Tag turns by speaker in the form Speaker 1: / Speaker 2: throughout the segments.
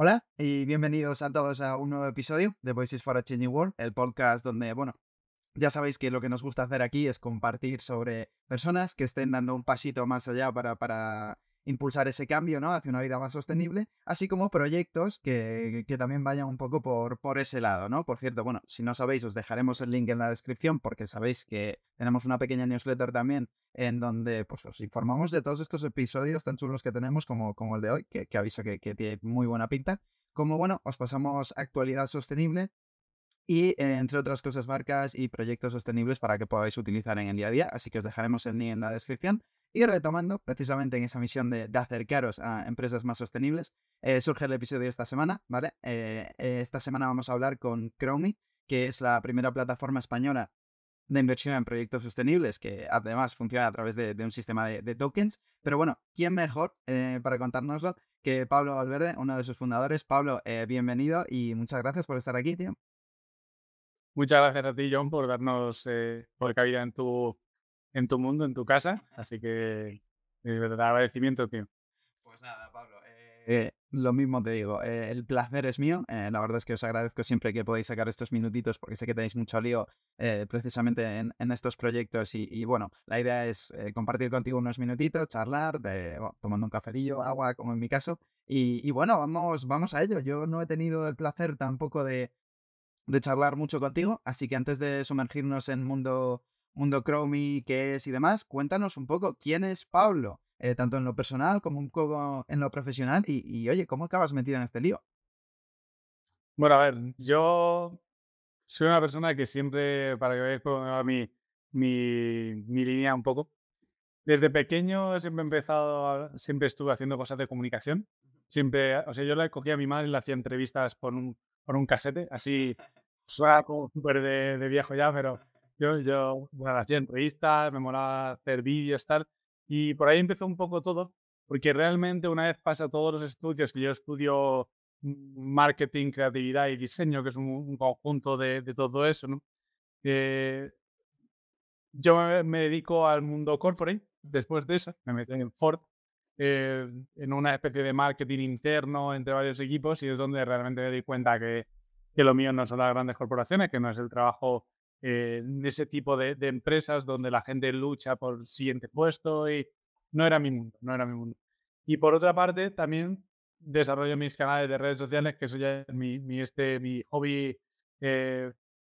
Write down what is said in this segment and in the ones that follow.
Speaker 1: Hola y bienvenidos a todos a un nuevo episodio de Voices for a Changing World, el podcast donde, bueno, ya sabéis que lo que nos gusta hacer aquí es compartir sobre personas que estén dando un pasito más allá para, para impulsar ese cambio, ¿no? Hacia una vida más sostenible, así como proyectos que, que, también vayan un poco por, por ese lado, ¿no? Por cierto, bueno, si no sabéis, os dejaremos el link en la descripción porque sabéis que tenemos una pequeña newsletter también en donde pues, os informamos de todos estos episodios tan chulos que tenemos como, como el de hoy, que, que aviso que, que tiene muy buena pinta. Como bueno, os pasamos actualidad sostenible, y eh, entre otras cosas marcas y proyectos sostenibles para que podáis utilizar en el día a día. Así que os dejaremos el link en la descripción. Y retomando precisamente en esa misión de, acercaros a empresas más sostenibles, eh, surge el episodio de esta semana, ¿vale? Eh, esta semana vamos a hablar con Chromie, que es la primera plataforma española de inversión en proyectos sostenibles, que además funciona a través de, un sistema de, tokens. Pero bueno, ¿quién mejor para contárnoslo que Pablo Valverde, uno de sus fundadores? Pablo, bienvenido y muchas gracias por estar aquí, tío.
Speaker 2: Muchas gracias a ti, John, por darnos eh, por cabida en tu, en tu mundo, en tu casa. Así que, de verdad, agradecimiento, tío.
Speaker 1: Pues nada, Pablo. Eh, lo mismo te digo, eh, el placer es mío. Eh, la verdad es que os agradezco siempre que podáis sacar estos minutitos porque sé que tenéis mucho lío precisamente en, estos proyectos y, bueno, la idea es compartir contigo unos minutitos, charlar, de, tomando un cafelillo, agua, como en mi caso. Y, y, bueno, vamos, vamos a ello. Yo no he tenido el placer tampoco de, de charlar mucho contigo, así que antes de sumergirnos en mundo, mundo Chromie, qué es y demás, cuéntanos un poco quién es Pablo, eh, tanto en lo personal como un poco en lo profesional, y, oye, ¿cómo acabas metido en este lío?
Speaker 2: Bueno, a ver, yo soy una persona que siempre, para que veáis me va mi, mi, mi línea un poco, desde pequeño siempre he empezado, siempre estuve haciendo cosas de comunicación. Siempre, o sea, yo le cogía a mi madre y le hacía entrevistas por un, por un casete, así suena como súper de, viejo ya, pero yo, yo bueno, hacía entrevistas, me molaba hacer vídeos, tal, y por ahí empezó un poco todo, porque realmente una vez pasa todos los estudios, que yo estudio marketing, creatividad y diseño, que es un, conjunto de, de, todo eso, ¿no? Eh, yo me, dedico al mundo corporate, después de eso, me metí en Ford, eh, en una especie de marketing interno entre varios equipos y es donde realmente me di cuenta que, que lo mío no son las grandes corporaciones, que no es el trabajo eh, ese tipo de, de, empresas donde la gente lucha por el siguiente puesto y no era mi mundo, no era mi mundo. Y por otra parte, también desarrollo mis canales de redes sociales, que eso ya es mi, mi este, mi hobby eh,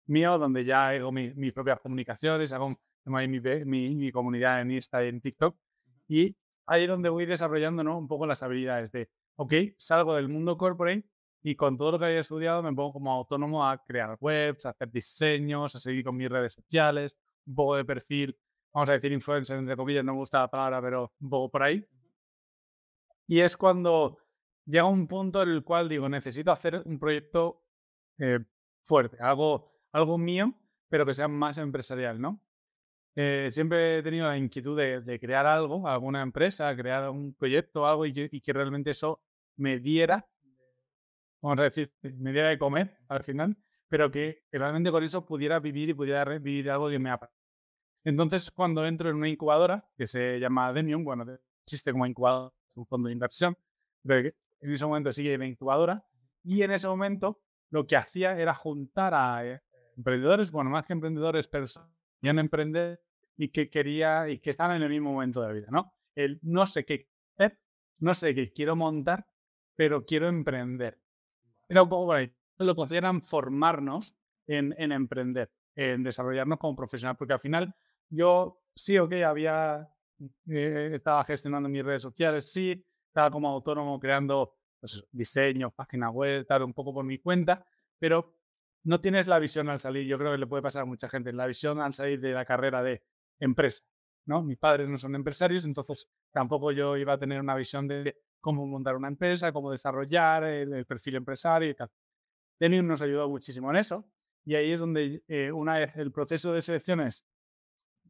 Speaker 2: mío, donde ya hago mis propias comunicaciones, hago mi, mi, mi, comunidad en Insta y en TikTok. Y ahí es donde voy desarrollando ¿no? un poco las habilidades de, ok, salgo del mundo corporate y con todo lo que había estudiado me pongo como autónomo a crear webs, a hacer diseños, a seguir con mis redes sociales, un poco de perfil, vamos a decir influencer, entre comillas, no me gusta la palabra, pero un poco por ahí. Y es cuando llega un punto en el cual digo, necesito hacer un proyecto eh, fuerte, algo, algo mío, pero que sea más empresarial, ¿no? Eh, siempre he tenido la inquietud de, crear algo, alguna empresa, crear un proyecto, algo y que, realmente eso me diera, vamos a decir, me diera de comer al final, pero que, realmente con eso pudiera vivir y pudiera vivir algo que me apasiona. Entonces, cuando entro en una incubadora que se llama Demium, bueno, existe como incubadora, es un fondo de inversión, pero en ese momento sigue la incubadora, y en ese momento lo que hacía era juntar a eh, emprendedores, bueno, más que emprendedores, personas querían emprender y que quería y que estaban en el mismo momento de la vida, ¿no? El no sé qué hacer, no sé qué quiero montar, pero quiero emprender. Era un poco por ahí. Lo que eran formarnos en, en emprender, en desarrollarnos como profesional, porque al final yo sí o okay, había, eh, estaba gestionando mis redes sociales, sí, estaba como autónomo creando pues, diseños, páginas web, tal, un poco por mi cuenta, pero no tienes la visión al salir, yo creo que le puede pasar a mucha gente, la visión al salir de la carrera de empresa, ¿no? Mis padres no son empresarios, entonces tampoco yo iba a tener una visión de cómo montar una empresa, cómo desarrollar el, perfil empresario y tal. Denium nos ayudó muchísimo en eso y ahí es donde eh, una vez el proceso de selecciones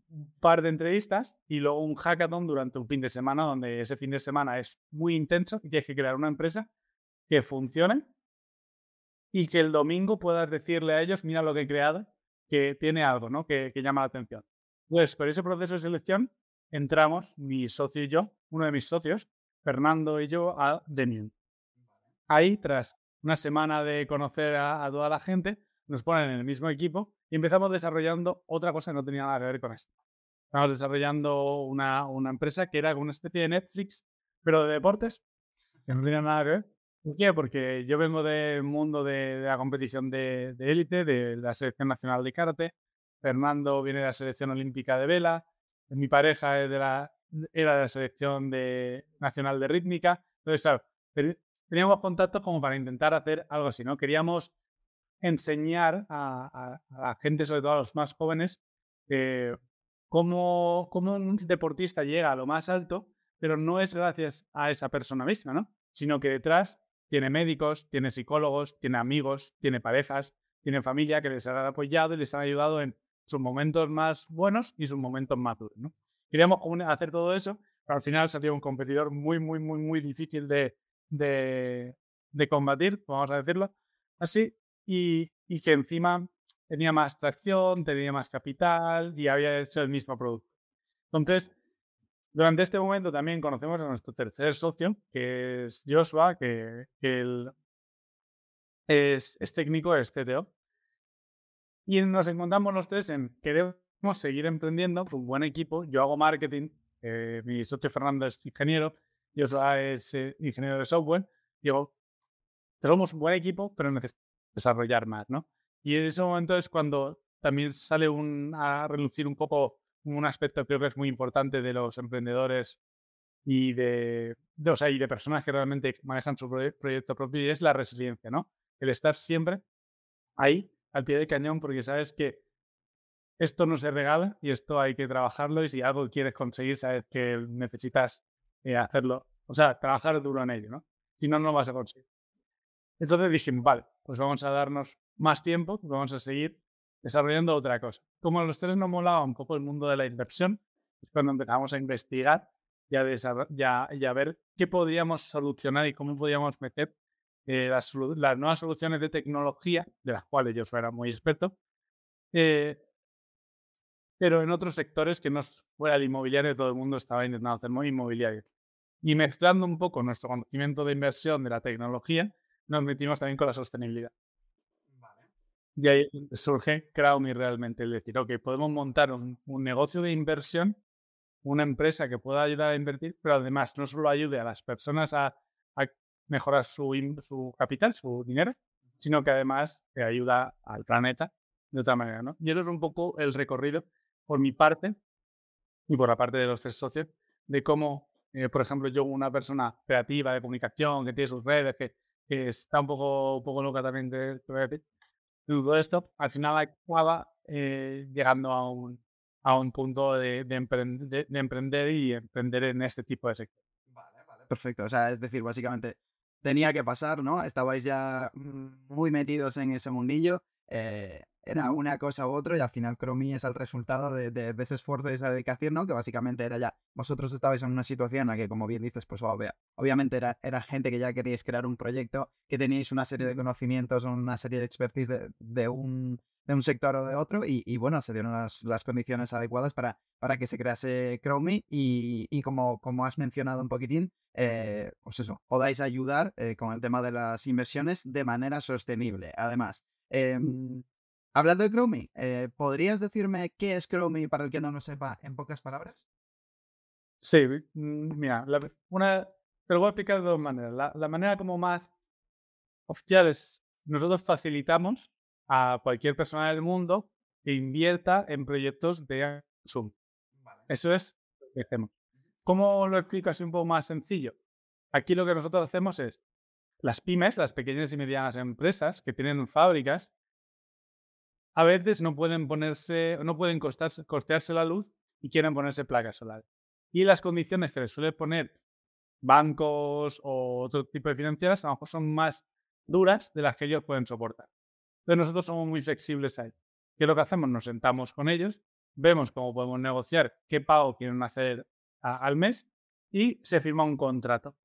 Speaker 2: un par de entrevistas y luego un hackathon durante un fin de semana, donde ese fin de semana es muy intenso y tienes que crear una empresa que funcione y que el domingo puedas decirle a ellos, mira lo que he creado, que tiene algo, ¿no? Que, llama la atención. Pues por ese proceso de selección entramos, mi socio y yo, uno de mis socios, Fernando y yo, a Demium. ahí, tras una semana de conocer a, toda la gente, nos ponen en el mismo equipo y empezamos desarrollando otra cosa que no tenía nada que ver con esto. Estamos desarrollando una, una empresa que era una especie de Netflix, pero de deportes, que no tenía nada que ver. ¿Por qué? Porque yo vengo del mundo de, la competición de élite, de, la selección nacional de karate. Fernando viene de la selección olímpica de vela. Mi pareja es de la, era de la selección de, nacional de rítmica. Entonces, teníamos contactos como para intentar hacer algo así, ¿no? Queríamos enseñar a, la gente, sobre todo a los más jóvenes, eh, cómo, un deportista llega a lo más alto, pero no es gracias a esa persona misma, ¿no? Sino que detrás tiene médicos, tiene psicólogos, tiene amigos, tiene parejas, tiene familia que les han apoyado y les han ayudado en sus momentos más buenos y sus momentos más duros. Queríamos hacer todo eso, pero al final salió un competidor muy, muy, muy, muy difícil de, de, combatir, vamos a decirlo así, y, que encima tenía más tracción, tenía más capital y había hecho el mismo producto. Entonces, durante este momento también conocemos a nuestro tercer socio, que es Joshua, que, él es, técnico, es CTO. Y nos encontramos los tres en queremos seguir emprendiendo, un buen equipo. Yo hago marketing, eh, mi socio Fernando es ingeniero, Joshua es eh, ingeniero de software. Digo, tenemos un buen equipo, pero necesitamos desarrollar más, ¿no? Y en ese momento es cuando también sale un, a relucir un poco un aspecto creo que es muy importante de los emprendedores y de, de, o sea, y de personas que realmente manejan su proyecto propio y es la resiliencia, ¿no? El estar siempre ahí, al pie del cañón, porque sabes que esto no se regala y esto hay que trabajarlo y si algo quieres conseguir, sabes que necesitas eh, hacerlo, o sea, trabajar duro en ello, ¿no? Si no, no vas a conseguir. Entonces dije, vale, pues vamos a darnos más tiempo, vamos a seguir desarrollando otra cosa. Como los tres nos molaba un poco el mundo de la inversión, es cuando empezamos a investigar y a, ver qué podríamos solucionar y cómo podíamos meter eh, las, nuevas soluciones de tecnología, de las cuales yo era muy experto, eh, pero en otros sectores que no fuera el inmobiliario, todo el mundo estaba intentando hacer inmobiliario. Y mezclando un poco nuestro conocimiento de inversión de la tecnología, nos metimos también con la sostenibilidad. Y ahí surge Crowmy realmente, el decir, ok, podemos montar un, negocio de inversión, una empresa que pueda ayudar a invertir, pero además no solo ayude a las personas a, mejorar su, su, capital, su dinero, sino que además te ayuda al planeta de otra manera, ¿no? Y eso es un poco el recorrido por mi parte y por la parte de los tres socios, de cómo, eh, por ejemplo, yo, una persona creativa de comunicación, que tiene sus redes, que, está un poco, un poco loca también, de, de, todo esto, al final acaba eh, llegando a un, a un punto de, de, emprender, y emprender en este tipo de sector.
Speaker 1: Vale, vale, perfecto. O sea, es decir, básicamente tenía que pasar, ¿no? Estabais ya mm, muy metidos en ese mundillo. Eh, era una cosa u otra y al final Chromie es el resultado de, de, ese esfuerzo y esa dedicación, ¿no? Que básicamente era ya, vosotros estabais en una situación en la que, como bien dices, pues obviamente era, era gente que ya queríais crear un proyecto, que teníais una serie de conocimientos, una serie de expertise de, de un, de un sector o de otro y, bueno, se dieron las, las, condiciones adecuadas para, para que se crease Chromie y, y como, como has mencionado un poquitín, eh, pues eso, podáis ayudar eh, con el tema de las inversiones de manera sostenible. Además, eh, Hablando de Chromie, eh, ¿podrías decirme qué es Chromie para el que no lo sepa en pocas palabras?
Speaker 2: Sí, mira, una, te lo voy a explicar de dos maneras. La, manera como más oficial es, nosotros facilitamos a cualquier persona del mundo que invierta en proyectos de consumo. Eso es lo que hacemos. ¿Cómo lo explico así un poco más sencillo? Aquí lo que nosotros hacemos es, las pymes, las pequeñas y medianas empresas que tienen fábricas, a veces no pueden ponerse, no pueden costearse la luz y quieren ponerse placas solares. Y las condiciones que les suele poner bancos o otro tipo de financieras a lo mejor son más duras de las que ellos pueden soportar. Pero nosotros somos muy flexibles ahí. ¿Qué es lo que hacemos? Nos sentamos con ellos, vemos cómo podemos negociar qué pago quieren hacer al mes y se firma un contrato.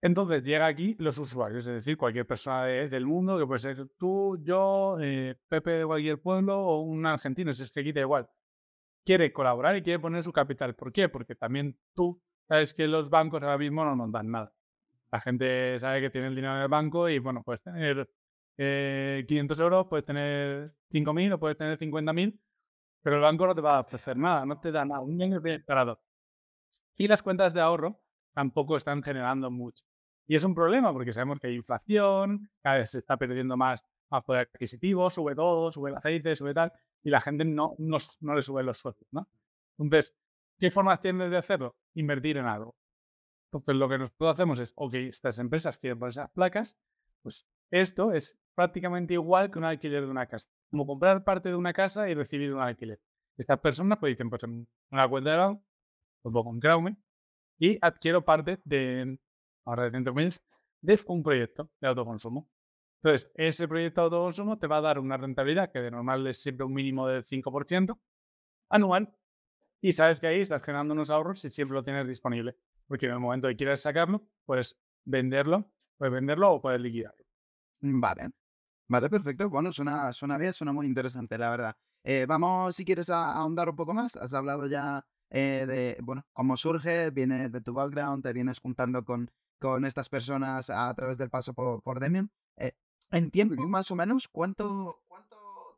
Speaker 2: Entonces llega aquí los usuarios, es decir, cualquier persona del mundo, que puede ser tú, yo, eh, Pepe de cualquier pueblo o un argentino, si es que aquí da igual. Quiere colaborar y quiere poner su capital. ¿Por qué? Porque también tú sabes que los bancos ahora mismo no nos dan nada. La gente sabe que tiene el dinero en el banco y, bueno, puedes tener 500 eh, euros, puedes tener 5.000 o puedes tener 50.000, pero el banco no te va a ofrecer nada, no te da nada, un bien esperado. Y las cuentas de ahorro tampoco están generando mucho. Y es un problema porque sabemos que hay inflación, cada vez se está perdiendo más, poder adquisitivo, sube todo, sube el aceite, sube tal, y la gente no, no, no le sube los sueldos, ¿no? Entonces, ¿qué formas tienes de hacerlo? Invertir en algo. Entonces, lo que nosotros hacemos es, ok, estas empresas quieren poner esas placas, pues esto es prácticamente igual que un alquiler de una casa. Como comprar parte de una casa y recibir un alquiler. Estas personas pues dicen, pues en una cuenta de banco, pues pongo en Crowme y adquiero parte de, ahora de de un proyecto de autoconsumo. Entonces, ese proyecto de autoconsumo te va a dar una rentabilidad que de normal es siempre un mínimo del 5% anual y sabes que ahí estás generando unos ahorros si siempre lo tienes disponible. Porque en el momento que quieras sacarlo, puedes venderlo, puedes venderlo o puedes liquidarlo.
Speaker 1: Vale. Vale, perfecto. Bueno, suena, suena bien, suena muy interesante, la verdad. Eh, vamos, si quieres, ahondar un poco más. Has hablado ya eh, de, bueno, cómo surge, viene de tu background, te vienes juntando con, con estas personas a través del paso por, por Demian. Eh, en tiempo, más o menos, ¿cuánto, ¿cuánto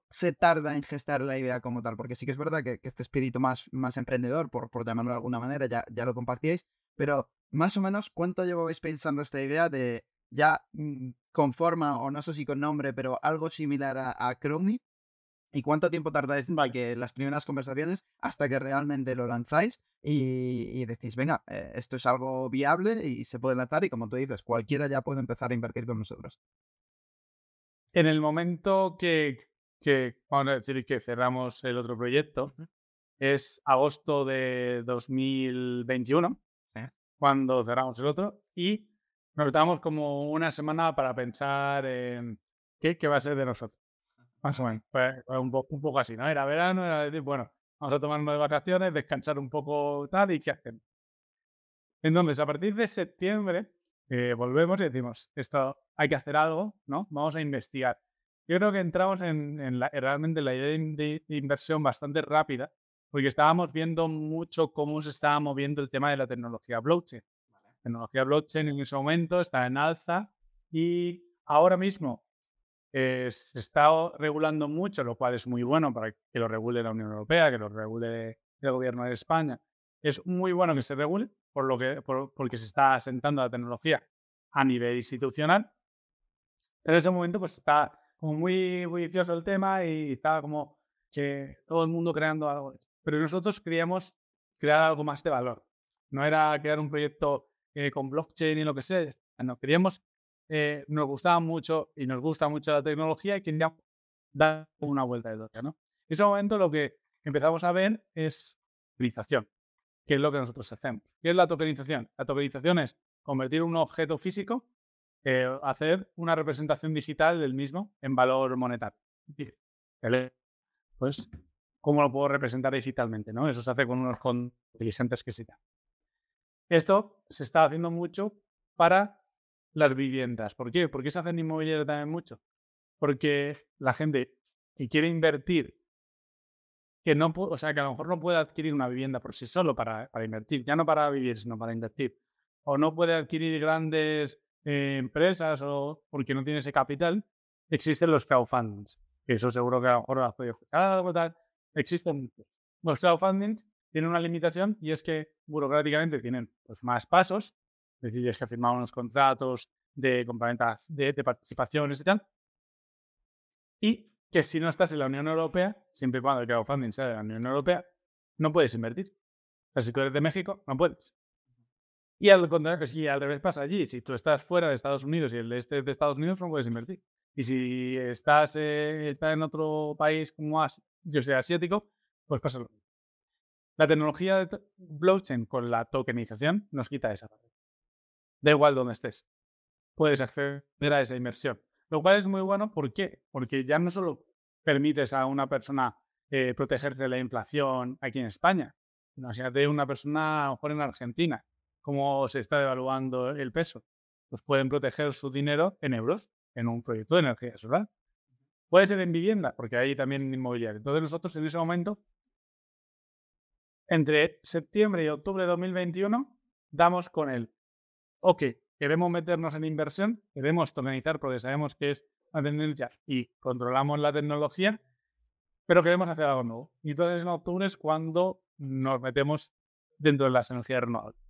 Speaker 1: se tarda en gestar la idea como tal? Porque sí que es verdad que, este espíritu más, más emprendedor, por, por llamarlo de alguna manera, ya, ya lo compartíais, pero más o menos, ¿cuánto llevabais pensando esta idea de ya mm, con forma, o no sé si con nombre, pero algo similar a, a? ¿Y cuánto tiempo tardáis desde que las primeras conversaciones hasta que realmente lo lanzáis y, decís, venga, eh, esto es algo viable y se puede lanzar y como tú dices, cualquiera ya puede empezar a invertir con nosotros?
Speaker 2: En el momento que, que vamos a decir que cerramos el otro proyecto, es agosto de 2021 cuando cerramos el otro y nos damos como una semana para pensar en qué, qué va a ser de nosotros. Más o menos. Pues, pues un, poco así, ¿no? Era verano, era decir, bueno, vamos a tomarnos de vacaciones, descansar un poco tal y qué hacemos. Entonces, a partir de septiembre, eh, volvemos y decimos, esto hay que hacer algo, ¿no? Vamos a investigar. Yo creo que entramos en, en la, realmente la idea de, de, inversión bastante rápida porque estábamos viendo mucho cómo se estaba moviendo el tema de la tecnología blockchain. La tecnología blockchain en ese momento está en alza y ahora mismo eh, se está regulando mucho, lo cual es muy bueno para que lo regule la Unión Europea, que lo regule el gobierno de España. Es muy bueno que se regule por lo que, porque se está asentando la tecnología a nivel institucional. Pero en ese momento pues está como muy vicioso el tema y está como que todo el mundo creando algo pero nosotros queríamos crear algo más de valor. No era crear un proyecto eh, con blockchain y lo que sea. No, queríamos, eh, nos gustaba mucho y nos gusta mucho la tecnología y queríamos dar una vuelta de toque. ¿no? En ese momento lo que empezamos a ver es tokenización, que es lo que nosotros hacemos. ¿Qué es la tokenización? La tokenización es convertir un objeto físico, eh, hacer una representación digital del mismo en valor monetario. Pues cómo lo puedo representar digitalmente, ¿no? Eso se hace con unos inteligentes que se llaman. Esto se está haciendo mucho para las viviendas. ¿Por qué? ¿Por qué se hace en inmobiliario también mucho? Porque la gente que quiere invertir, que no o sea, que a lo mejor no puede adquirir una vivienda por sí solo para, invertir, ya no para vivir, sino para invertir, o no puede adquirir grandes eh, empresas o porque no tiene ese capital, existen los crowdfundings. Eso seguro que a lo mejor has podido tal existen los crowdfundings tienen una limitación y es que burocráticamente tienen pues, más pasos, es decir, es que firmar unos contratos de compraventas de, participaciones y tal, y que si no estás en la Unión Europea, siempre y cuando el crowdfunding sea de la Unión Europea, no puedes invertir. Sea, si tú eres de México, no puedes. Y al contrario, si al revés pasa allí, si tú estás fuera de Estados Unidos y el este de Estados Unidos, no puedes invertir. Y si estás, eh, estás en otro país como yo sé, asiático, pues pasa lo mismo. La tecnología de blockchain con la tokenización nos quita esa parte. Da igual donde estés. Puedes acceder a esa inversión. Lo cual es muy bueno. ¿Por qué? Porque ya no solo permites a una persona eh, protegerse de la inflación aquí en España, sino de una persona a lo mejor en Argentina, cómo se está devaluando el peso. Pues pueden proteger su dinero en euros en un proyecto de energía solar. Puede ser en vivienda, porque hay también inmobiliario. Entonces nosotros en ese momento, entre septiembre y octubre de 2021, damos con el, ok, queremos meternos en inversión, queremos tokenizar porque sabemos que es una tendencia y controlamos la tecnología, pero queremos hacer algo nuevo. Y entonces en octubre es cuando nos metemos dentro de las energías renovables.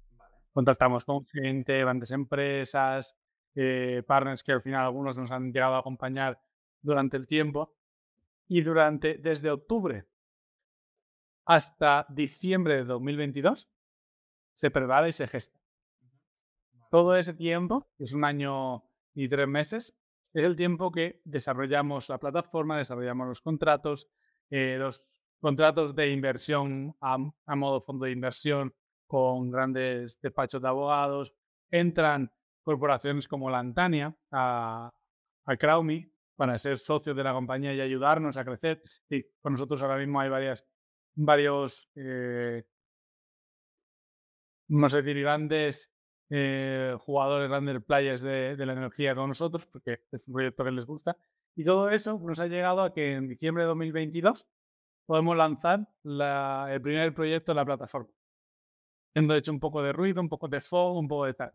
Speaker 2: Contactamos con gente, grandes empresas, eh, partners que al final algunos nos han llegado a acompañar durante el tiempo. Y durante, desde octubre hasta diciembre de 2022, se prepara y se gesta. Todo ese tiempo, que es un año y tres meses, es el tiempo que desarrollamos la plataforma, desarrollamos los contratos, eh, los contratos de inversión a, modo fondo de inversión con grandes despachos de abogados, entran corporaciones como Lantania a, a Crowme para ser socios de la compañía y ayudarnos a crecer. Y con nosotros ahora mismo hay varias, varios, eh, no sé decir, grandes eh, jugadores, grandes players de, de, la energía con nosotros, porque es un proyecto que les gusta. Y todo eso nos ha llegado a que en diciembre de 2022 podemos lanzar el primer proyecto de la plataforma. Hemos hecho un poco de ruido, un poco de fog, un poco de tal.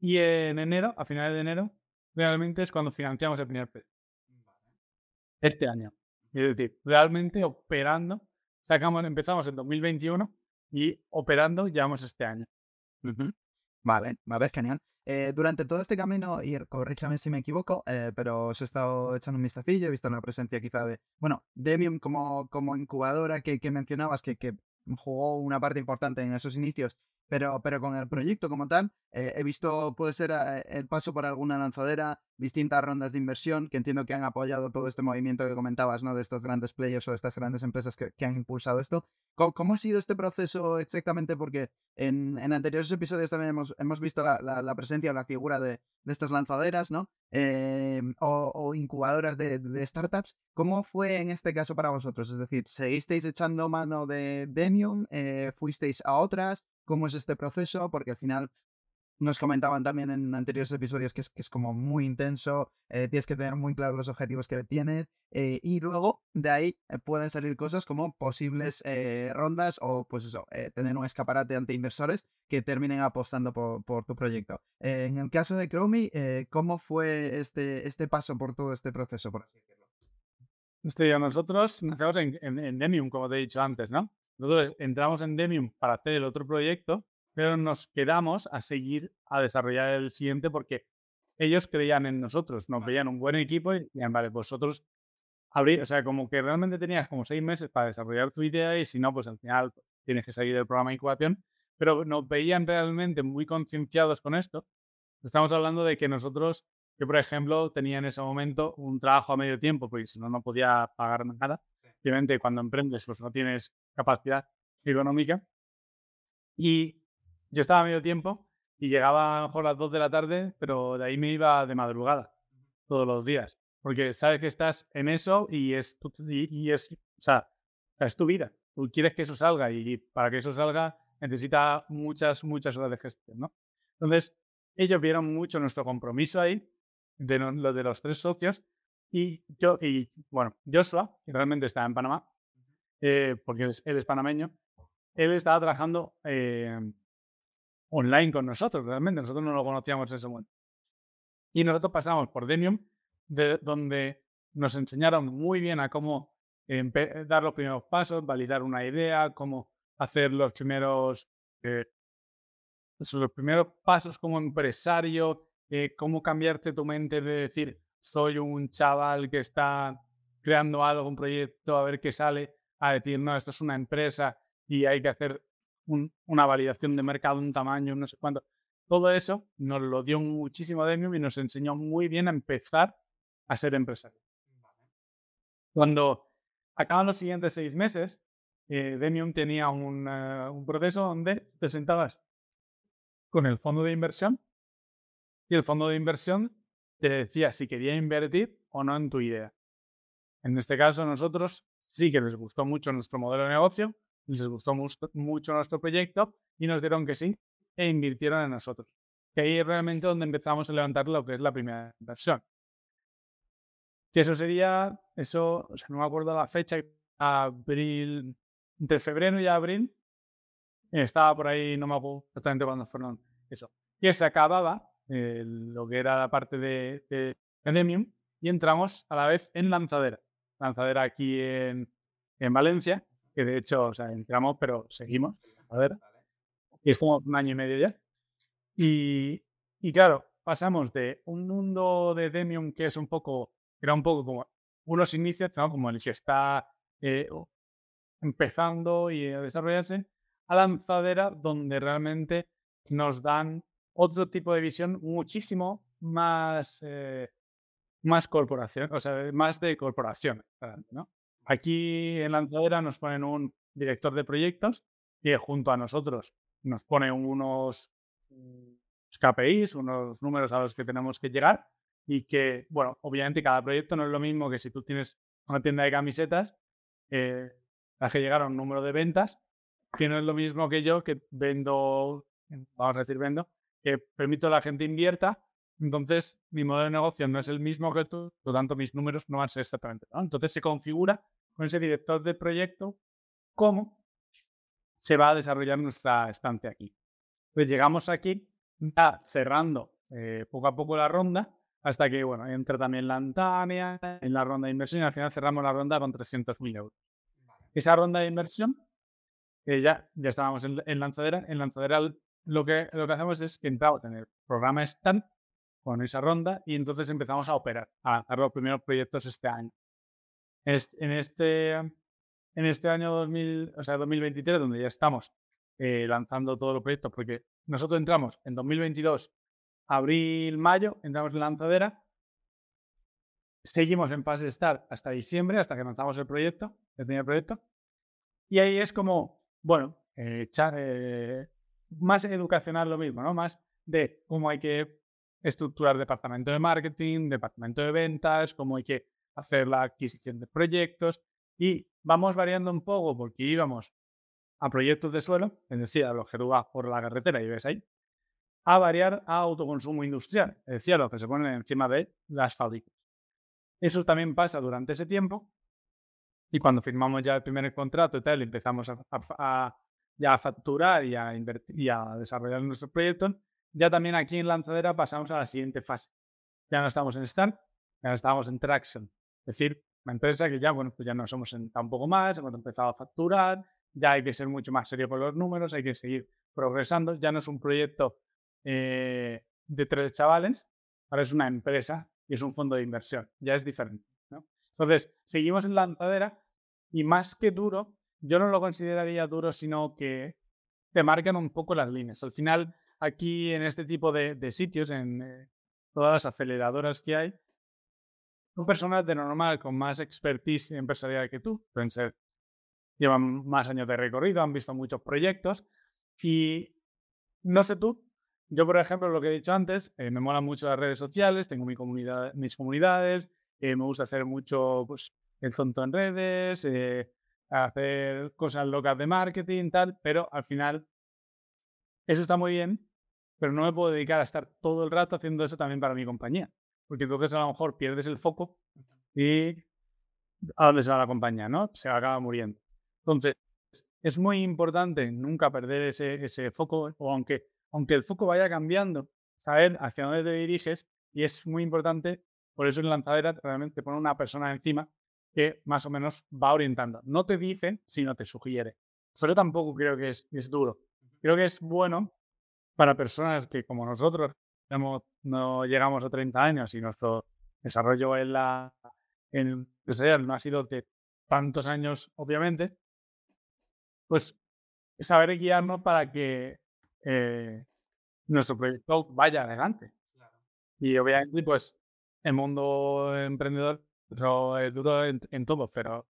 Speaker 2: Y en enero, a finales de enero, realmente es cuando financiamos el primer proyecto. Este año. Es decir, realmente operando, sacamos, empezamos en 2021 y operando llevamos este año.
Speaker 1: Vale, vale, genial. Eh, durante todo este camino, y corrígeme si me equivoco, eh, pero os he estado echando un vistacillo, he visto la presencia quizá de, bueno, Demium como, como incubadora que, que mencionabas, que, que jugó una parte importante en esos inicios pero, pero con el proyecto como tal, eh, he visto, puede ser eh, el paso por alguna lanzadera, distintas rondas de inversión que entiendo que han apoyado todo este movimiento que comentabas, ¿no? De estos grandes players o estas grandes empresas que, han impulsado esto. ¿Cómo, ha sido este proceso exactamente? Porque en, en anteriores episodios también hemos, hemos visto la, la, presencia o la figura de, de estas lanzaderas, ¿no? Eh, o, o, incubadoras de, de, startups. ¿Cómo fue en este caso para vosotros? Es decir, ¿seguisteis echando mano de Demium? ¿Fuisteis a otras? Cómo es este proceso, porque al final nos comentaban también en anteriores episodios que es, como muy intenso, eh, tienes que tener muy claros los objetivos que tienes eh, y luego de ahí eh, pueden salir cosas como posibles rondas o pues eso, tener un escaparate ante inversores que terminen apostando por, tu proyecto. en el caso de Chromie, ¿cómo fue este, este paso por todo este proceso, por así decirlo?
Speaker 2: Nosotros nacemos en, en, en Demium, como te he dicho antes, ¿no? Nosotros entramos en Demium para hacer el otro proyecto, pero nos quedamos a seguir a desarrollar el siguiente porque ellos creían en nosotros, nos veían un buen equipo y decían, vale, vosotros abrí, o sea, como que realmente tenías como seis meses para desarrollar tu idea y si no, pues al final tienes que salir del programa de incubación, pero nos veían realmente muy concienciados con esto. Estamos hablando de que nosotros, yo por ejemplo, tenía en ese momento un trabajo a medio tiempo, porque si no, no podía pagar nada. Obviamente, cuando emprendes, pues no tienes capacidad económica. Y yo estaba a medio tiempo y llegaba a lo mejor a las 2 de la tarde, pero de ahí me iba de madrugada todos los días. Porque sabes que estás en eso y es, y, es, o sea, es tu vida. Tú quieres que eso salga y para que eso salga necesita muchas, muchas horas de gestión, ¿no? Entonces, ellos vieron mucho nuestro compromiso ahí, de lo de los tres socios, y yo, y bueno, Joshua, que realmente está en Panamá, eh, porque él es, panameño, él estaba trabajando eh, online con nosotros, realmente. Nosotros no lo conocíamos en ese momento. Y nosotros pasamos por Demium, de, donde nos enseñaron muy bien a cómo dar los primeros pasos, validar una idea, cómo hacer los primeros, eh, los primeros pasos como empresario, cómo cambiarte tu mente de decir, soy un chaval que está creando algo, un proyecto, a ver qué sale, a decir, no, esto es una empresa y hay que hacer una validación de mercado, un tamaño, no sé cuánto. Todo eso nos lo dio muchísimo Demium y nos enseñó muy bien a empezar a ser empresario. Cuando acaban los siguientes seis meses, eh, Demium tenía un, eh, un proceso donde te sentabas con el fondo de inversión y el fondo de inversión te decía si quería invertir o no en tu idea. En este caso, nosotros sí que les gustó mucho nuestro modelo de negocio, les gustó mucho nuestro proyecto y nos dieron que sí e invirtieron en nosotros. Que ahí es realmente donde empezamos a levantar lo que es la primera inversión. Que eso sería, eso, o sea, no me acuerdo la fecha, abril, entre febrero y abril, estaba por ahí, no me acuerdo exactamente cuándo fueron eso. Que se acababa eh, lo que era la parte de, de Demium y entramos a la vez en Lanzadera. Lanzadera aquí en, en Valencia, que de hecho, o sea, entramos, pero seguimos Lanzadera. Y estamos un año y medio ya. Y, y claro, pasamos de un mundo de Demium que es un poco, era un poco como unos inicios, ¿no? como el que está eh, empezando y a desarrollarse, a lanzadera donde realmente nos dan otro tipo de visión muchísimo más, eh, más corporación, o sea, más de corporación. ¿no? Aquí en lanzadera nos ponen un director de proyectos y junto a nosotros nos pone unos KPIs, unos números a los que tenemos que llegar y que, bueno, obviamente cada proyecto no es lo mismo que si tú tienes una tienda de camisetas, eh, las que llegar a un número de ventas, que no es lo mismo que yo que vendo, vamos a decir vendo, que permito a la gente invierta, entonces mi modelo de negocio no es el mismo que tú, por lo tanto mis números no van a ser exactamente. Entonces se configura con ese director de proyecto cómo se va a desarrollar nuestra estancia aquí. Pues llegamos aquí ya cerrando eh, poco a poco la ronda hasta que, bueno, entra también la Antania en la ronda de inversión y al final cerramos la ronda con 300.000 euros. Esa ronda de inversión, que ya, ya estábamos en, lanzadera, en lanzadera lo que, lo que hacemos es que entramos en el programa STAN con esa ronda y entonces empezamos a operar, a hacer los primeros proyectos este año. En este, en este año 2000, o sea, 2023, donde ya estamos eh, lanzando todos los proyectos, porque nosotros entramos en 2022 abril, mayo, entramos en lanzadera, seguimos en fase Start hasta diciembre, hasta que lanzamos el proyecto, el primer proyecto, y ahí es como, bueno, eh, eh, más educacional lo mismo, ¿no? Más de cómo hay que estructurar departamento de marketing, departamento de ventas, cómo hay que hacer la adquisición de proyectos y vamos variando un poco porque íbamos a proyectos de suelo, es decir, a los que tú vas por la carretera y ves ahí, a variar a autoconsumo industrial, es decir, a los que se ponen encima de las fábricas. Eso también pasa durante ese tiempo y cuando firmamos ya el primer contrato y tal, empezamos a, ya a facturar y a, invertir, y a desarrollar nuestros proyectos, ya también aquí en Lanzadera pasamos a la siguiente fase. Ya no estamos en Start, ya no estamos en Traction. Es decir, una empresa que ya, bueno, pues ya no somos en tampoco más, hemos empezado a facturar, ya hay que ser mucho más serio con los números, hay que seguir progresando, ya no es un proyecto eh, de tres chavales, ahora es una empresa y es un fondo de inversión, ya es diferente. Entonces, seguimos en lanzadera y más que duro, yo no lo consideraría duro, sino que te marcan un poco las líneas. Al final, aquí en este tipo de, sitios, en eh, todas las aceleradoras que hay, son personas de normal con más expertise empresarial que tú, pueden ser, llevan más años de recorrido, han visto muchos proyectos y no sé tú, yo, por ejemplo, lo que he dicho antes, eh, me molan mucho las redes sociales, tengo mi comunidad, mis comunidades, eh, me gusta hacer mucho pues, el tonto en redes, eh, hacer cosas locas de marketing, tal, pero al final eso está muy bien, pero no me puedo dedicar a estar todo el rato haciendo eso también para mi compañía, porque entonces a lo mejor pierdes el foco y a dónde se va la compañía, ¿no? Se acaba muriendo. Entonces, es muy importante nunca perder ese, ese foco, o aunque aunque el foco vaya cambiando, saber hacia dónde te diriges y es muy importante, por eso en lanzadera realmente te pone una persona encima que más o menos va orientando. No te dice, sino te sugiere. Pero tampoco creo que es, es duro. Creo que es bueno para personas que como nosotros no llegamos a 30 años y nuestro desarrollo en la en empresarial no ha sido de tantos años, obviamente, pues saber guiarnos para que eh, nuestro proyecto vaya adelante. Y obviamente, pues, el mundo emprendedor es duro en, todo, pero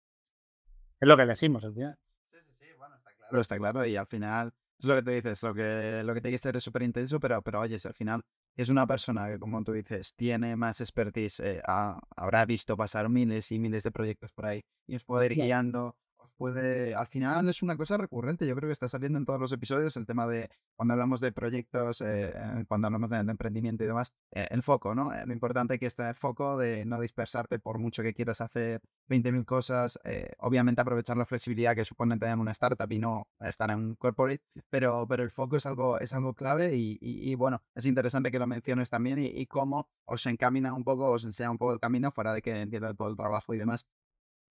Speaker 2: es lo que le decimos al final.
Speaker 1: Sí, sí, sí, bueno, está claro. está claro, y al final es lo que te dices, lo que, lo que tiene que ser es súper intenso, pero, pero oye, al final es una persona que, como tú dices, tiene más expertise, eh, habrá visto pasar miles y miles de proyectos por ahí y os puede ir guiando, puede, al final es una cosa recurrente, yo creo que está saliendo en todos los episodios el tema de cuando hablamos de proyectos, eh, cuando hablamos de, emprendimiento y demás, eh, el foco, ¿no? lo importante que está el foco de no dispersarte por mucho que quieras hacer 20.000 cosas, obviamente aprovechar la flexibilidad que supone tener una startup y no estar en un corporate, pero, pero el foco es algo, es algo clave y, bueno, es interesante que lo menciones también y, cómo os encamina un poco, os enseña un poco el camino fuera de que entienda todo el trabajo y demás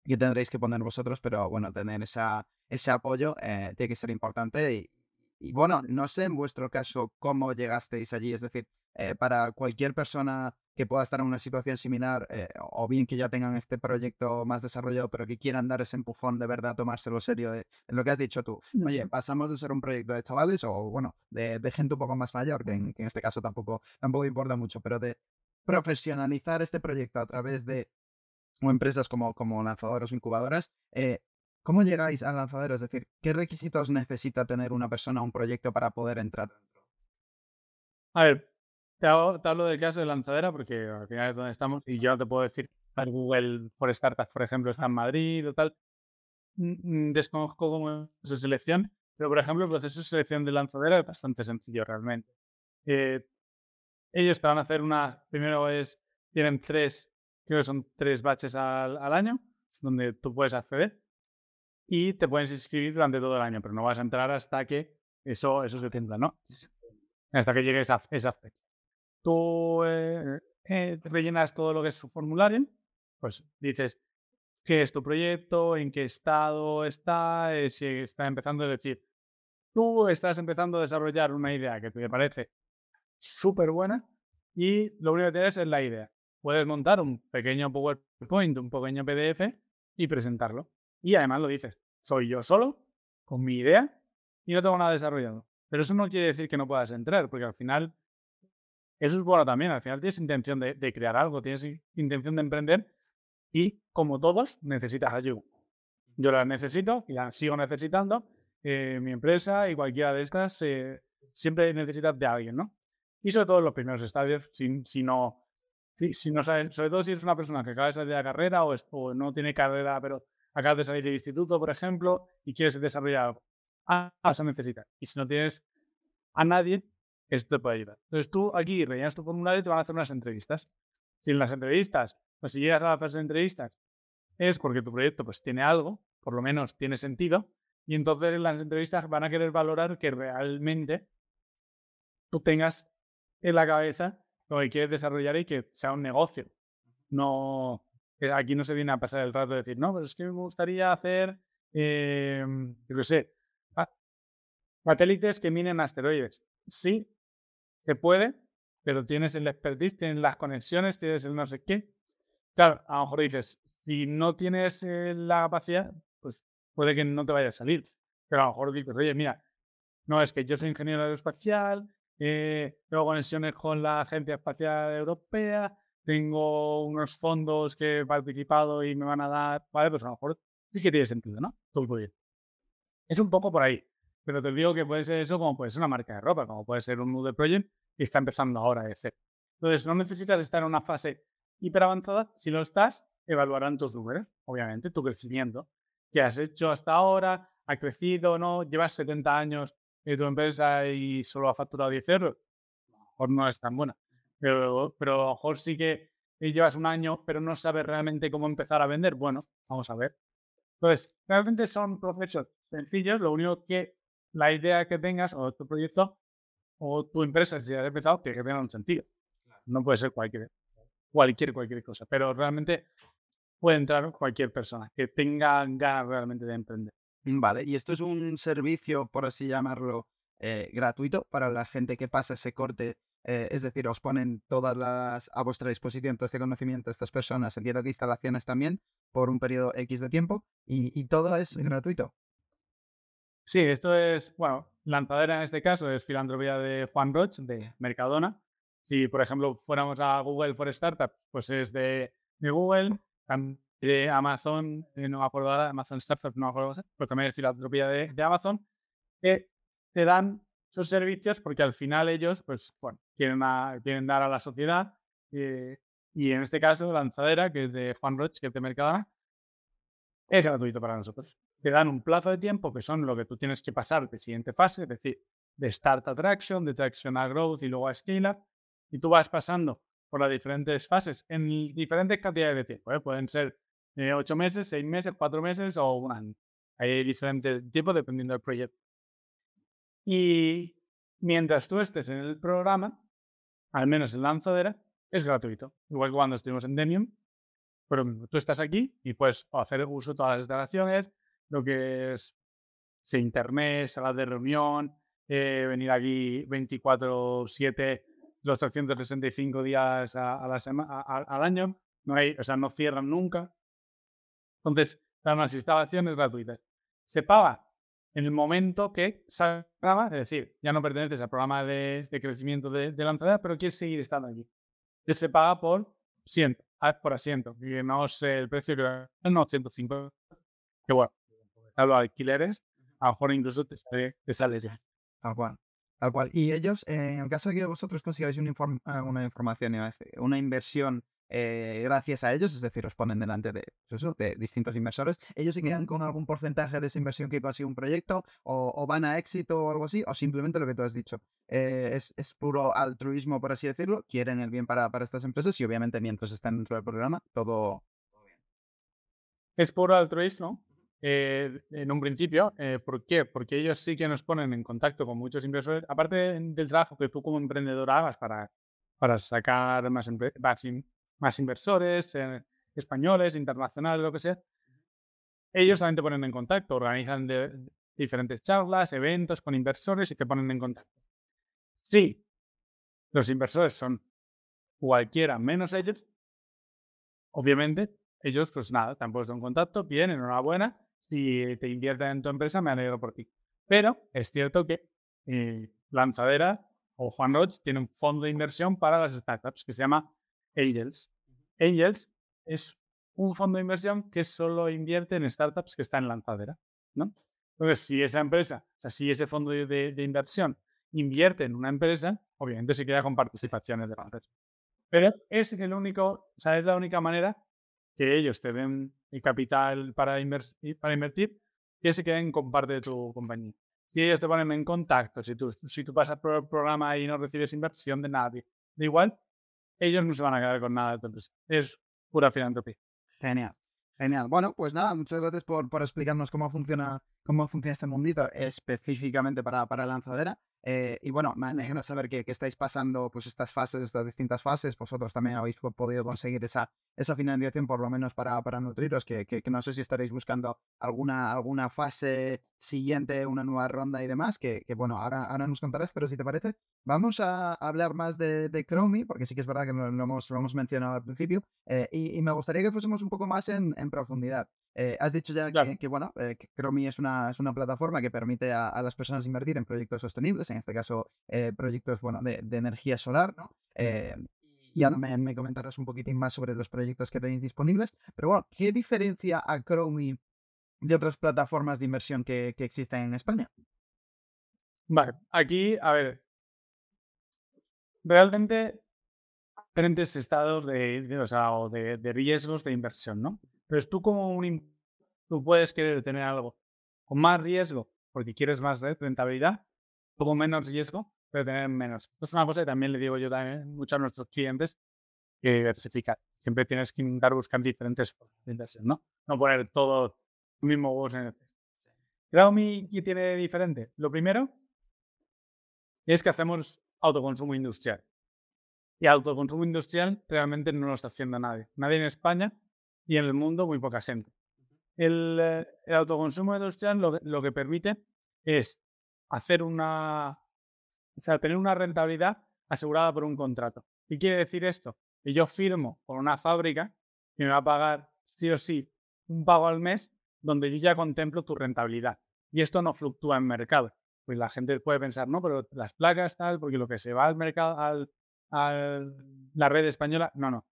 Speaker 1: que tendréis que poner vosotros, pero bueno, tener esa, ese apoyo eh, tiene que ser importante. Y, y, bueno, no sé en vuestro caso cómo llegasteis allí, es decir, eh, para cualquier persona que pueda estar en una situación similar, eh, o bien que ya tengan este proyecto más desarrollado, pero que quieran dar ese empujón de verdad, tomárselo serio, en lo que has dicho tú. Oye, pasamos de ser un proyecto de chavales o, bueno, de, de gente un poco más mayor, que en, que en este caso tampoco, tampoco importa mucho, pero de profesionalizar este proyecto a través de o empresas como, como lanzadoras o incubadoras, eh, ¿cómo llegáis al lanzadero? Es decir, ¿qué requisitos necesita tener una persona o un proyecto para poder entrar dentro?
Speaker 2: A ver, te, hablo del caso de lanzadera porque al final es donde estamos y yo no te puedo decir, Google for Startups, por ejemplo, está en Madrid o tal. Desconozco cómo es su selección, pero por ejemplo, el proceso de selección de lanzadera es bastante sencillo realmente. Eh, ellos te van a hacer una, primero es, tienen tres creo que son tres batches al, año, donde tú puedes acceder y te puedes inscribir durante todo el año, pero no vas a entrar hasta que eso, eso se cumpla, ¿no? Hasta que llegue esa, esa fecha. Tú eh, eh, rellenas todo lo que es su formulario, pues dices qué es tu proyecto, en qué estado está, eh, si está empezando, a decir, tú estás empezando a desarrollar una idea que te parece súper buena y lo único que tienes es la idea puedes montar un pequeño PowerPoint, un pequeño PDF y presentarlo. Y además lo dices, soy yo solo, con mi idea, y no tengo nada desarrollado. Pero eso no quiere decir que no puedas entrar, porque al final, eso es bueno también, al final tienes intención de, crear algo, tienes intención de emprender y como todos necesitas ayuda. Yo la necesito y la sigo necesitando. Eh, mi empresa y cualquiera de estas eh, siempre necesitas de alguien, ¿no? Y sobre todo en los primeros estadios, si, si no Si no sobre todo si eres una persona que acaba de salir de la carrera o, no tiene carrera, pero acabas de salir del instituto, por ejemplo, y quieres desarrollar algo. Ah, eso necesitas. Y si no tienes a nadie, esto te puede ayudar. Entonces tú aquí rellenas tu formulario y te van a hacer unas entrevistas. Si en las entrevistas, pues si llegas a hacer entrevistas, es porque tu proyecto pues tiene algo, por lo menos tiene sentido, y entonces en las entrevistas van a querer valorar que realmente tú tengas en la cabeza lo que quieres desarrollar y que sea un negocio. No, aquí no se viene a pasar el rato de decir, no, pero es que me gustaría hacer, eh, yo qué sé, satélites que minen asteroides. Sí, se puede, pero tienes el expertise, tienes las conexiones, tienes el no sé qué. Claro, a lo mejor dices, si no tienes eh, la capacidad, pues puede que no te vaya a salir. Pero a lo mejor dices, oye, mira, no, es que yo soy ingeniero aeroespacial, eh, tengo conexiones con la Agencia Espacial Europea, tengo unos fondos que he participado y me van a dar, vale, pues a lo mejor sí que tiene sentido, ¿no? Todo bien. Es un poco por ahí, pero te digo que puede ser eso como puede ser una marca de ropa, como puede ser un nude project y está empezando ahora a ser. Entonces, no necesitas estar en una fase hiper avanzada, si lo estás, evaluarán tus números, obviamente, tu crecimiento, que has hecho hasta ahora, ha crecido, ¿no? Llevas 70 años y tu empresa y solo ha facturado 10 euros, a lo mejor no es tan buena. Pero, pero a lo mejor sí que llevas un año, pero no sabes realmente cómo empezar a vender. Bueno, vamos a ver. Entonces, realmente son procesos sencillos. Lo único que la idea que tengas o tu proyecto o tu empresa, si has empezado, tiene que tener un sentido. No puede ser cualquier, cualquier, cualquier cosa. Pero realmente puede entrar cualquier persona que tenga ganas realmente de emprender.
Speaker 1: Vale, y esto es un servicio, por así llamarlo, eh, gratuito para la gente que pasa ese corte. Eh, es decir, os ponen todas las a vuestra disposición todo este conocimiento, estas personas, entiendo que instalaciones también, por un periodo X de tiempo, y, todo es gratuito.
Speaker 2: Sí, esto es, bueno, lanzadera en este caso es filantropía de Juan Roch, de Mercadona. Si, por ejemplo, fuéramos a Google for Startup, pues es de, de Google Amazon, eh, no me acuerdo ahora, Amazon Startup, no me acuerdo, pero también es filantropía de, de Amazon, que te dan sus servicios porque al final ellos, pues, bueno, quieren, quieren dar a la sociedad eh, y en este caso, Lanzadera, que es de Juan Roch, que es de Mercadona, es gratuito para nosotros. Te dan un plazo de tiempo que son lo que tú tienes que pasar de siguiente fase, es decir, de Start a Traction, de Traction a Growth y luego a Scale Up. Y tú vas pasando por las diferentes fases en diferentes cantidades de tiempo. ¿eh? Pueden ser eh, ocho meses, seis meses, cuatro meses o un año. Hay diferentes tiempos dependiendo del proyecto. Y mientras tú estés en el programa, al menos en lanzadera, es gratuito. Igual que cuando estuvimos en Demium, pero tú estás aquí y puedes hacer uso de todas las instalaciones, lo que es internet, salas de reunión, eh, venir aquí 24-7, los 365 días a, la al año. No hay, o sea, no cierran nunca. Entonces, las instalaciones gratuitas. Se paga en el momento que salga, es decir, ya no perteneces al programa de, crecimiento de, de lanzadera, pero quieres seguir estando aquí. Que se paga por siempre por asiento. Y no sé el precio que no 105. Que bueno, hablo de alquileres, a lo mejor incluso te sale, ya.
Speaker 1: Tal cual. Tal cual. Y ellos, en el caso de que vosotros consigáis ah, una información, una inversión eh, gracias a ellos, es decir, os ponen delante de, pues de distintos inversores, ellos se quedan con algún porcentaje de esa inversión que consigue un proyecto o, van a éxito o algo así, o simplemente lo que tú has dicho, eh, es, puro altruismo, por así decirlo, quieren el bien para, para estas empresas y obviamente mientras están dentro del programa, todo, bien.
Speaker 2: Es puro altruismo. Eh, en un principio, ¿por qué? Porque ellos sí que nos ponen en contacto con muchos inversores, aparte del trabajo que tú como emprendedor hagas para, para sacar más, más, más inversores eh, españoles, internacionales, lo que sea, ellos solamente ponen en contacto, organizan diferentes charlas, eventos con inversores y te ponen en contacto. Si los inversores son cualquiera menos ellos, obviamente ellos, pues nada, te han puesto en contacto, bien, enhorabuena, si te invierten en tu empresa, me alegro por ti. Pero es cierto que eh, Lanzadera o Juan Roch tiene un fondo de inversión para las startups que se llama Angels. Angels es un fondo de inversión que solo invierte en startups que están en lanzadera, ¿no? Entonces, si esa empresa, o sea, si ese fondo de, inversión invierte en una empresa, obviamente se queda con participaciones de la empresa. Pero es el único, o sea, es la única manera que ellos te den el capital para, para invertir que se queden con parte de tu compañía. Si ellos te ponen en contacto, si tú, si tú pasas por el programa y no recibes inversión de nadie, da igual, ellos no se van a quedar con nada de empresa. Es pura filantropía.
Speaker 1: Genial. Genial. Bueno, pues nada, muchas gracias por, por explicarnos cómo funciona, cómo funciona este mundito específicamente para, para lanzadera. Eh, y bueno, me alegra saber que, que, estáis pasando pues estas fases, estas distintas fases. Vosotros también habéis podido conseguir esa, esa financiación, por lo menos para, para nutriros, que, que, no sé si estaréis buscando alguna, alguna fase siguiente, una nueva ronda y demás, que, bueno, ahora, ahora nos contarás, pero si te parece, vamos a hablar más de, de Chromie, porque sí que es verdad que lo, hemos, lo hemos mencionado al principio, eh, y, me gustaría que fuésemos un poco más en, en profundidad. Eh, has dicho ya que, bueno, eh, Chromie es una, es una plataforma que permite a, las personas invertir en proyectos sostenibles, en este caso eh, proyectos bueno, de, energía solar, ¿no? y ahora me, comentarás un poquitín más sobre los proyectos que tenéis disponibles. Pero bueno, ¿qué diferencia a Chromie de otras plataformas de inversión que, existen en España?
Speaker 2: Vale, aquí, a ver, realmente diferentes estados de, o sea, de, de riesgos de inversión, ¿no? Pero tú como un tú puedes querer tener algo con más riesgo porque quieres más rentabilidad, como menos riesgo, pero tener menos. es una cosa que también le digo yo también mucho a nuestros clientes, que diversificar. Siempre tienes que intentar buscar diferentes formas de inversión, ¿no? No poner todo mismo huevos en el cesto. Xiaomi, ¿qué tiene diferente? Lo primero es que hacemos autoconsumo industrial. Y autoconsumo industrial realmente no lo está haciendo nadie. Nadie en España y en el mundo muy poca gente. El, eh, autoconsumo industrial lo, que permite es hacer una, o sea, tener una rentabilidad asegurada por un contrato. ¿Qué quiere decir esto? Que yo firmo con una fábrica que me va a pagar sí o sí un pago al mes donde yo ya contemplo tu rentabilidad. Y esto no fluctúa en mercado. Pues la gente puede pensar, no, pero las placas tal, porque lo que se va al mercado, al, a la red española, no, no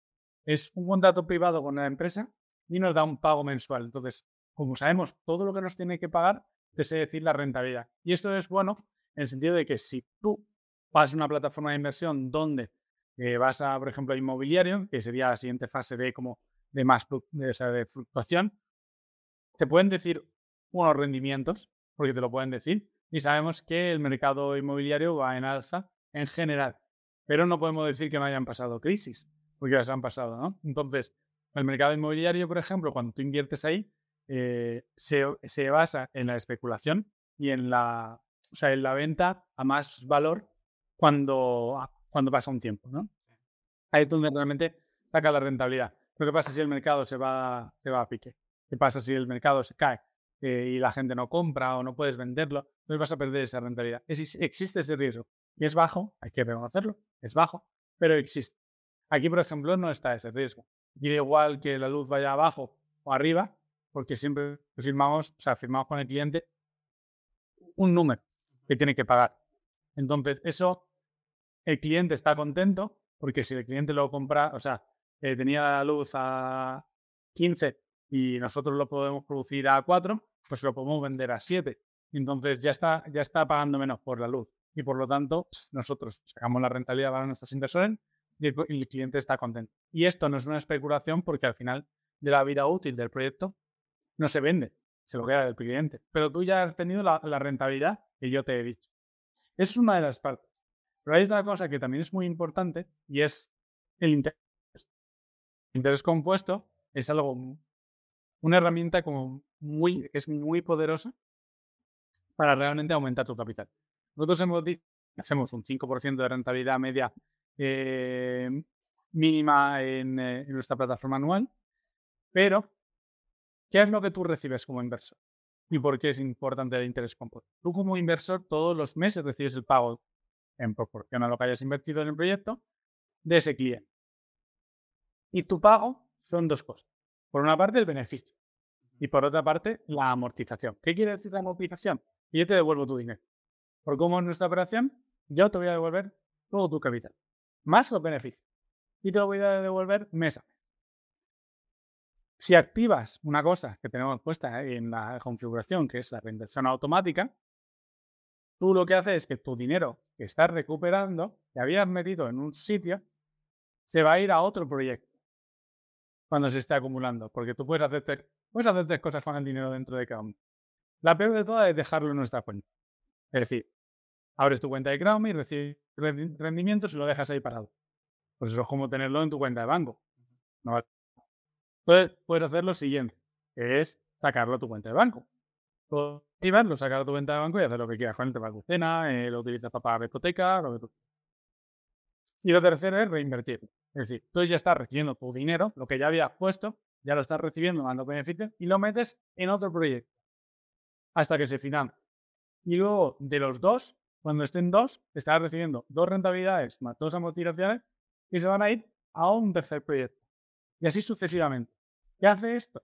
Speaker 2: es un contrato privado con la empresa y nos da un pago mensual. Entonces, como sabemos todo lo que nos tiene que pagar, te sé decir la rentabilidad. Y esto es bueno en el sentido de que si tú vas a una plataforma de inversión donde eh, vas a, por ejemplo, inmobiliario, que sería la siguiente fase de como de más de, fluctuación, te pueden decir unos rendimientos, porque te lo pueden decir, y sabemos que el mercado inmobiliario va en alza en general, pero no podemos decir que no hayan pasado crisis, porque las han pasado, ¿no? Entonces, el mercado inmobiliario, por ejemplo, cuando tú inviertes ahí, eh, se, se, basa en la especulación y en la, o sea, en la venta a más valor cuando, cuando pasa un tiempo, ¿no? Ahí es donde realmente saca la rentabilidad. Pero ¿qué pasa si el mercado se va, se va a pique? ¿Qué pasa si el mercado se cae eh, y la gente no compra o no puedes venderlo? Entonces vas a perder esa rentabilidad. existe ese riesgo. Y es bajo, hay que reconocerlo, es bajo, pero existe. Aquí, por ejemplo, no está ese riesgo. Y da igual que la luz vaya abajo o arriba, porque siempre firmamos, o sea, firmamos con el cliente un número que tiene que pagar. Entonces, eso, el cliente está contento, porque si el cliente lo compra, o sea, eh, tenía la luz a 15 y nosotros lo podemos producir a 4, pues lo podemos vender a 7. Entonces ya está, ya está pagando menos por la luz. Y por lo tanto, nosotros sacamos la rentabilidad para nuestros inversores y el, cliente está contento. Y esto no es una especulación porque al final de la vida útil del proyecto no se vende, se lo queda el cliente. Pero tú ya has tenido la, la rentabilidad que yo te he dicho. Esa es una de las partes. Pero hay otra cosa que también es muy importante y es el interés. El interés compuesto es algo, una herramienta como muy, es muy poderosa para realmente aumentar tu capital. Nosotros hemos hacemos un 5% de rentabilidad media eh, mínima en, eh, en, nuestra plataforma anual, pero ¿qué es lo que tú recibes como inversor? ¿Y por qué es importante el interés compuesto? Tú como inversor todos los meses recibes el pago en proporción a lo que hayas invertido en el proyecto de ese cliente. Y tu pago son dos cosas. Por una parte, el beneficio. Y por otra parte, la amortización. ¿Qué quiere decir la amortización? Y yo te devuelvo tu dinero. Por cómo es nuestra operación, yo te voy a devolver todo tu capital, más los beneficios. Y te lo voy a devolver mes a mes. Si activas una cosa que tenemos puesta en la configuración, que es la reinversión automática, tú lo que haces es que tu dinero que estás recuperando, que habías metido en un sitio, se va a ir a otro proyecto cuando se esté acumulando, porque tú puedes hacer, puedes hacer tres cosas con el dinero dentro de cada uno. La peor de todas es dejarlo en nuestra cuenta. Es decir, abres tu cuenta de Crowdme y recibes rendimientos y lo dejas ahí parado. Pues eso es como tenerlo en tu cuenta de banco. No Entonces, puedes hacer lo siguiente, que es sacarlo a tu cuenta de banco. Activarlo, sacar a tu cuenta de banco y hacer lo que quieras con él. Te va a cena, eh, lo utilizas para pagar hipoteca, que tú Y lo tercero es reinvertir. Es decir, tú ya estás recibiendo tu dinero, lo que ya habías puesto, ya lo estás recibiendo dando beneficios y lo metes en otro proyecto hasta que se financia. Y luego de los dos, cuando estén dos, estarás recibiendo dos rentabilidades más dos amortizaciones y se van a ir a un tercer proyecto. Y así sucesivamente. ¿Qué hace esto?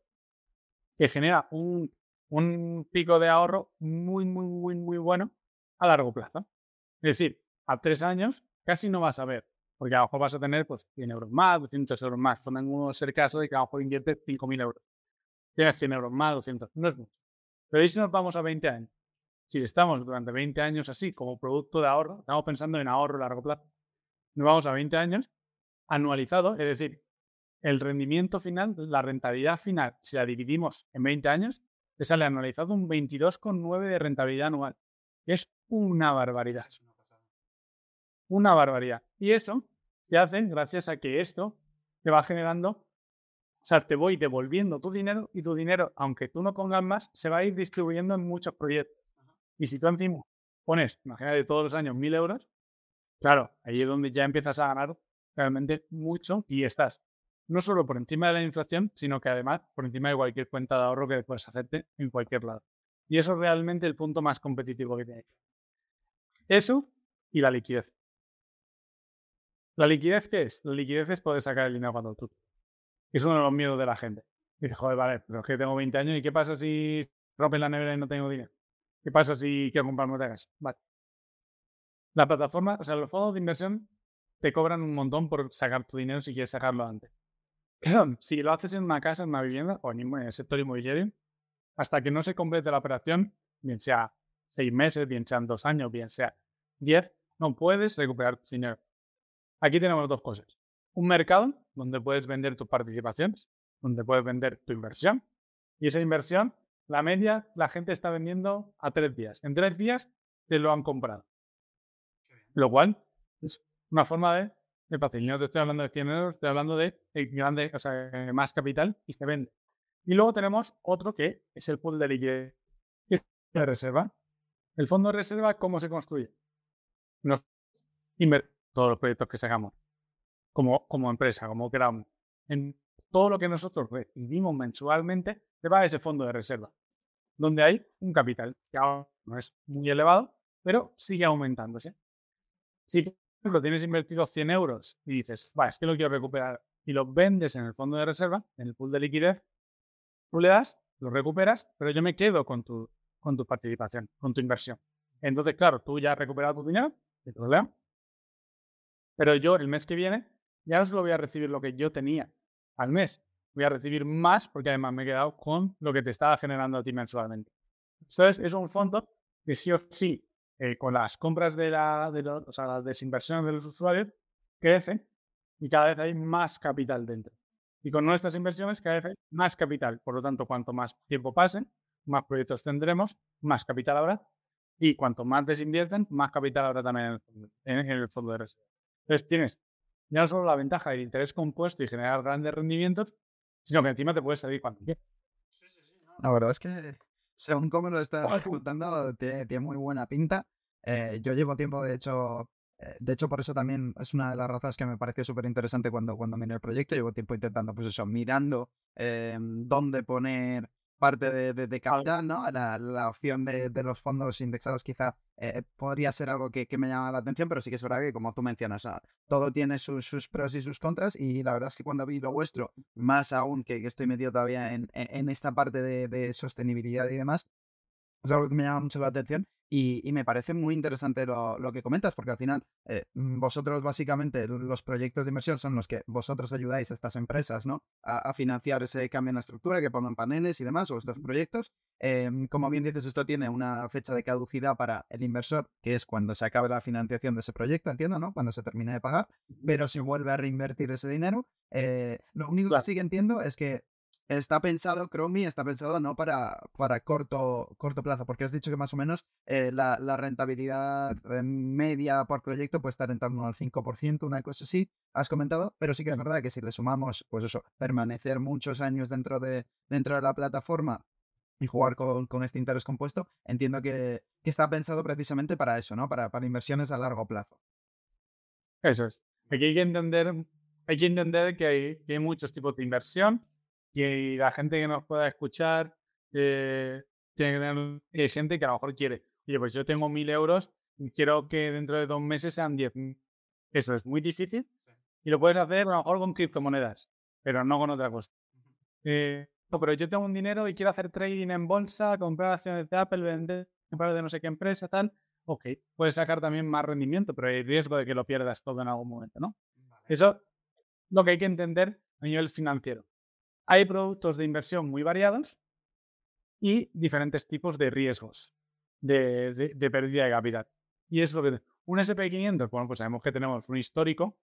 Speaker 2: Que genera un, un pico de ahorro muy, muy, muy, muy bueno a largo plazo. Es decir, a tres años casi no vas a ver, porque a lo mejor vas a tener pues, 100 euros más, 200 euros más. Son uno ser caso de que a lo mejor inviertes 5.000 euros. Tienes 100 euros más, 200, no es mucho. Pero ahí si nos vamos a 20 años, si estamos durante 20 años así como producto de ahorro, estamos pensando en ahorro a largo plazo, nos vamos a 20 años anualizado, es decir, el rendimiento final, la rentabilidad final, si la dividimos en 20 años, te sale anualizado un 22,9 de rentabilidad anual. Es una barbaridad. Una barbaridad. Y eso se hace gracias a que esto te va generando, o sea, te voy devolviendo tu dinero y tu dinero, aunque tú no pongas más, se va a ir distribuyendo en muchos proyectos. Y si tú encima pones, imagínate, todos los años mil euros, claro, ahí es donde ya empiezas a ganar realmente mucho y estás no solo por encima de la inflación, sino que además por encima de cualquier cuenta de ahorro que puedes hacerte en cualquier lado. Y eso es realmente el punto más competitivo que tiene. Eso y la liquidez. ¿La liquidez qué es? La liquidez es poder sacar el dinero cuando tú. Es uno de los miedos de la gente. Dice, joder, vale, pero es que tengo 20 años y ¿qué pasa si rompen la nevera y no tengo dinero? ¿Qué pasa si quiero comprarme otra casa? Vale. La plataforma, o sea, los fondos de inversión te cobran un montón por sacar tu dinero si quieres sacarlo antes. si lo haces en una casa, en una vivienda o en el sector inmobiliario, hasta que no se complete la operación, bien sea seis meses, bien sean dos años, bien sea diez, no puedes recuperar tu dinero. Aquí tenemos dos cosas. Un mercado donde puedes vender tus participaciones, donde puedes vender tu inversión, y esa inversión la media, la gente está vendiendo a tres días. En tres días te lo han comprado. Lo cual es una forma de, de fácil. No te estoy hablando de 100 euros, estoy hablando de, grande, o sea, más capital y se vende. Y luego tenemos otro que es el pool de liquidez de reserva. El fondo de reserva, ¿cómo se construye? Nos invertimos todos los proyectos que sacamos como, como empresa, como queramos. En todo lo que nosotros recibimos mensualmente, se va a ese fondo de reserva, donde hay un capital que ahora no es muy elevado, pero sigue aumentándose. Si, por ejemplo, tienes invertido 100 euros y dices, va, es que lo quiero recuperar y lo vendes en el fondo de reserva, en el pool de liquidez, tú le das, lo recuperas, pero yo me quedo con tu, con tu participación, con tu inversión. Entonces, claro, tú ya has recuperado tu dinero, sin problema. Pero yo el mes que viene ya no solo voy a recibir lo que yo tenía al mes, voy a recibir más porque además me he quedado con lo que te estaba generando a ti mensualmente. Entonces, es un fondo que sí o sí, eh, con las compras de, la, de o sea, las desinversiones de los usuarios, crece y cada vez hay más capital dentro. Y con nuestras inversiones cada vez hay más capital. Por lo tanto, cuanto más tiempo pase, más proyectos tendremos, más capital habrá. Y cuanto más desinvierten, más capital habrá también en el, fondo de reserva. Entonces tienes ya no solo la ventaja del interés compuesto y generar grandes rendimientos, sino que encima te puedes salir cuando quieras.
Speaker 1: La verdad es que, según cómo lo estás contando, tiene, muy buena pinta. Eh, yo llevo tiempo, de hecho, eh, de hecho, por eso también es una de las razones que me pareció súper interesante cuando, cuando miré el proyecto. Llevo tiempo intentando, pues eso, mirando eh, dónde poner parte de, de, capital, ¿no? La, la opción de, de, los fondos indexados quizá eh, podría ser algo que, que, me llama la atención, pero sí que es verdad que como tú mencionas, todo tiene sus, sus, pros y sus contras y la verdad es que cuando vi lo vuestro, más aún que, que estoy metido todavía en, en esta parte de, sostenibilidad y demás, es algo que me llama mucho la atención y, me parece muy interesante lo, que comentas, porque al final eh, mm, vosotros básicamente los proyectos de inversión son los que vosotros ayudáis a estas empresas ¿no? a, financiar ese cambio en la estructura, que pongan paneles y demás, o estos proyectos. Em, como bien dices, esto tiene una fecha de caducidad para el inversor, que es cuando se acabe la financiación de ese proyecto, entiendo, ¿no? Cuando se termine de pagar, pero si vuelve a reinvertir ese dinero. Eh, lo único que sí que entiendo es que está pensado, Chromie está pensado no para, para corto, corto plazo, porque has dicho que más o menos eh, la, la, rentabilidad media por proyecto puede estar en torno al 5%, una cosa así, has comentado, pero sí que es verdad que si le sumamos, pues eso, permanecer muchos años dentro de, dentro de la plataforma y jugar con, con este interés compuesto, entiendo que, que, está pensado precisamente para eso, ¿no? Para, para inversiones a largo plazo.
Speaker 2: Eso es. Aquí hay que entender, hay que, entender que hay, que hay muchos tipos de inversión y la gente que nos pueda escuchar eh, tiene que tener gente que a lo mejor quiere. Oye, pues yo tengo mil euros y quiero que dentro de dos meses sean diez. Eso es muy difícil y lo puedes hacer a lo mejor con criptomonedas, pero no con otra cosa. Eh, no, pero yo tengo un dinero y quiero hacer trading en bolsa, comprar acciones de Apple, vender, comprar de no sé qué empresa, tal. Ok, puedes sacar también más rendimiento, pero hay riesgo de que lo pierdas todo en algún momento, ¿no? Eso lo que hay que entender a nivel financiero. Hay productos de inversión muy variados y diferentes tipos de riesgos de, pérdida de capital. Y es lo que... Un SP500, bueno, pues sabemos que tenemos un histórico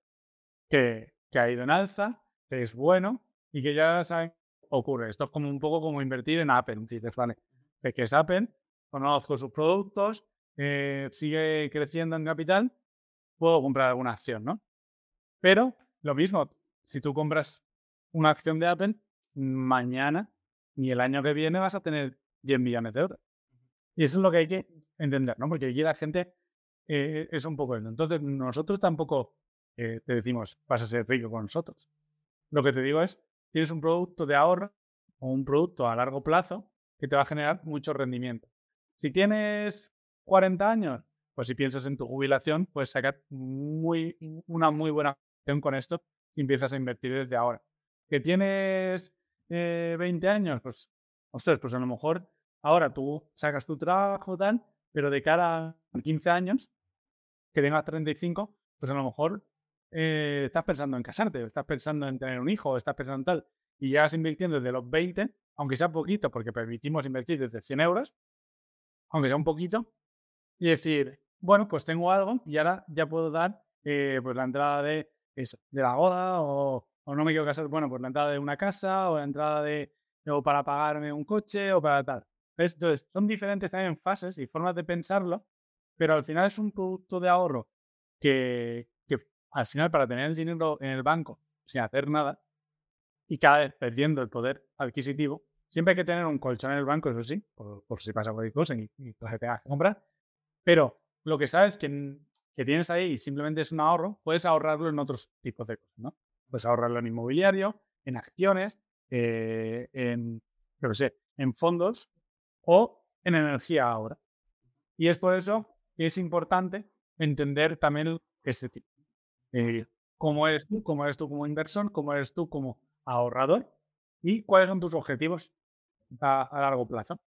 Speaker 2: que, ha ido en alza, que es bueno y que ya saben ocurre. Esto es como un poco como invertir en Apple. Dices, vale, que es Apple, conozco sus productos, eh, sigue creciendo en capital, puedo comprar alguna acción, ¿no? Pero lo mismo, si tú compras una acción de Apple, mañana ni el año que viene vas a tener 10 millones de euros. Y eso es lo que hay que entender, ¿no? Porque aquí la gente eh, es un poco eso. Entonces, nosotros tampoco eh, te decimos, vas a ser rico con nosotros. Lo que te digo es, tienes un producto de ahorro o un producto a largo plazo que te va a generar mucho rendimiento. Si tienes 40 años, pues si piensas en tu jubilación, puedes sacar muy, una muy buena acción con esto y empiezas a invertir desde ahora. Que tienes 20 eh, años, pues, ostras, pues a lo mejor ahora tú sacas tu trabajo, tal, pero de cara a 15 años, que tengas 35, pues a lo mejor eh, estás pensando en casarte, estás pensando en tener un hijo, estás pensando en tal, y ya vas invirtiendo desde los 20, aunque sea poquito, porque permitimos invertir desde 100 euros, aunque sea un poquito, y decir, bueno, pues tengo algo y ahora ya puedo dar eh, pues la entrada de de la boda o o no me quiero casar, bueno, pues la entrada de una casa o la entrada de, o para pagarme un coche o para tal. Entonces, son diferentes también fases y formas de pensarlo, pero al final es un producto de ahorro que, que al final para tener el dinero en el banco sin hacer nada y cada vez perdiendo el poder adquisitivo, siempre hay que tener un colchón en el banco, eso sí, por, si pasa cualquier cosa y, y te tengas que. Pero lo que sabes que, que tienes ahí simplemente es un ahorro, puedes ahorrarlo en otros tipos de cosas, ¿no? Puedes ahorrarlo en inmobiliario, en acciones, eh, en, no sé, en fondos o en energía ahora. Y es por eso que es importante entender también ese tipo. Eh, cómo eres tú, cómo eres tú como inversor, cómo eres tú como ahorrador y cuáles son tus objetivos a, largo plazo.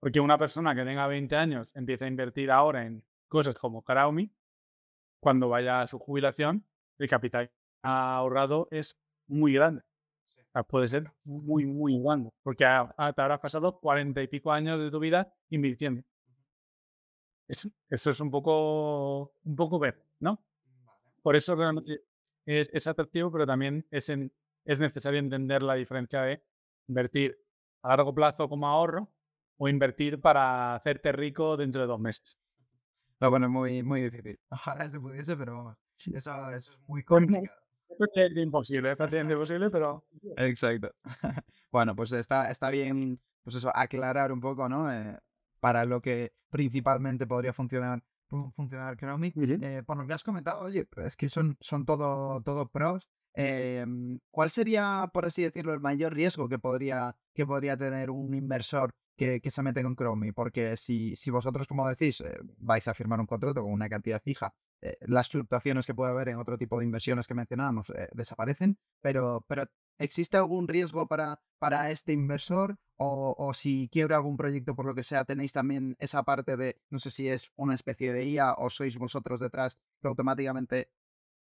Speaker 2: Porque una persona que tenga 20 años empieza a invertir ahora en cosas como Karaomi, cuando vaya a su jubilación, el capital ahorrado es muy grande puede ser muy, muy grande, porque te habrás pasado cuarenta y pico años de tu vida invirtiendo. Eso, eso es un poco, un poco ver, ¿no? Por eso realmente es, es atractivo, pero también es, es necesario entender la diferencia de invertir a largo plazo como ahorro o invertir para hacerte rico dentro de dos meses.
Speaker 1: No, bueno, es muy, muy difícil. Ojalá se pudiese, pero vamos, eso, eso es muy complicado.
Speaker 2: Es imposible, es prácticamente imposible, pero...
Speaker 1: Exacto. bueno, pues está, está bien, pues eso, aclarar un poco, ¿no? Eh, para lo que principalmente podría funcionar funcionar Chromie. Eh, por lo que has comentado, oye, es que son, son todo, todo pros. Em, ¿Cuál sería, por así decirlo, el mayor riesgo que podría, que podría tener un inversor que, que se mete con Chromie? Porque si, si vosotros, como decís, eh, vais a firmar un contrato con una cantidad fija eh, las fluctuaciones que puede haber en otro tipo de inversiones que mencionábamos eh, desaparecen, pero, pero ¿existe algún riesgo para, para este inversor? O, o, si quiebra algún proyecto por lo que sea, tenéis también esa parte de, no sé si es una especie de IA o sois vosotros detrás que automáticamente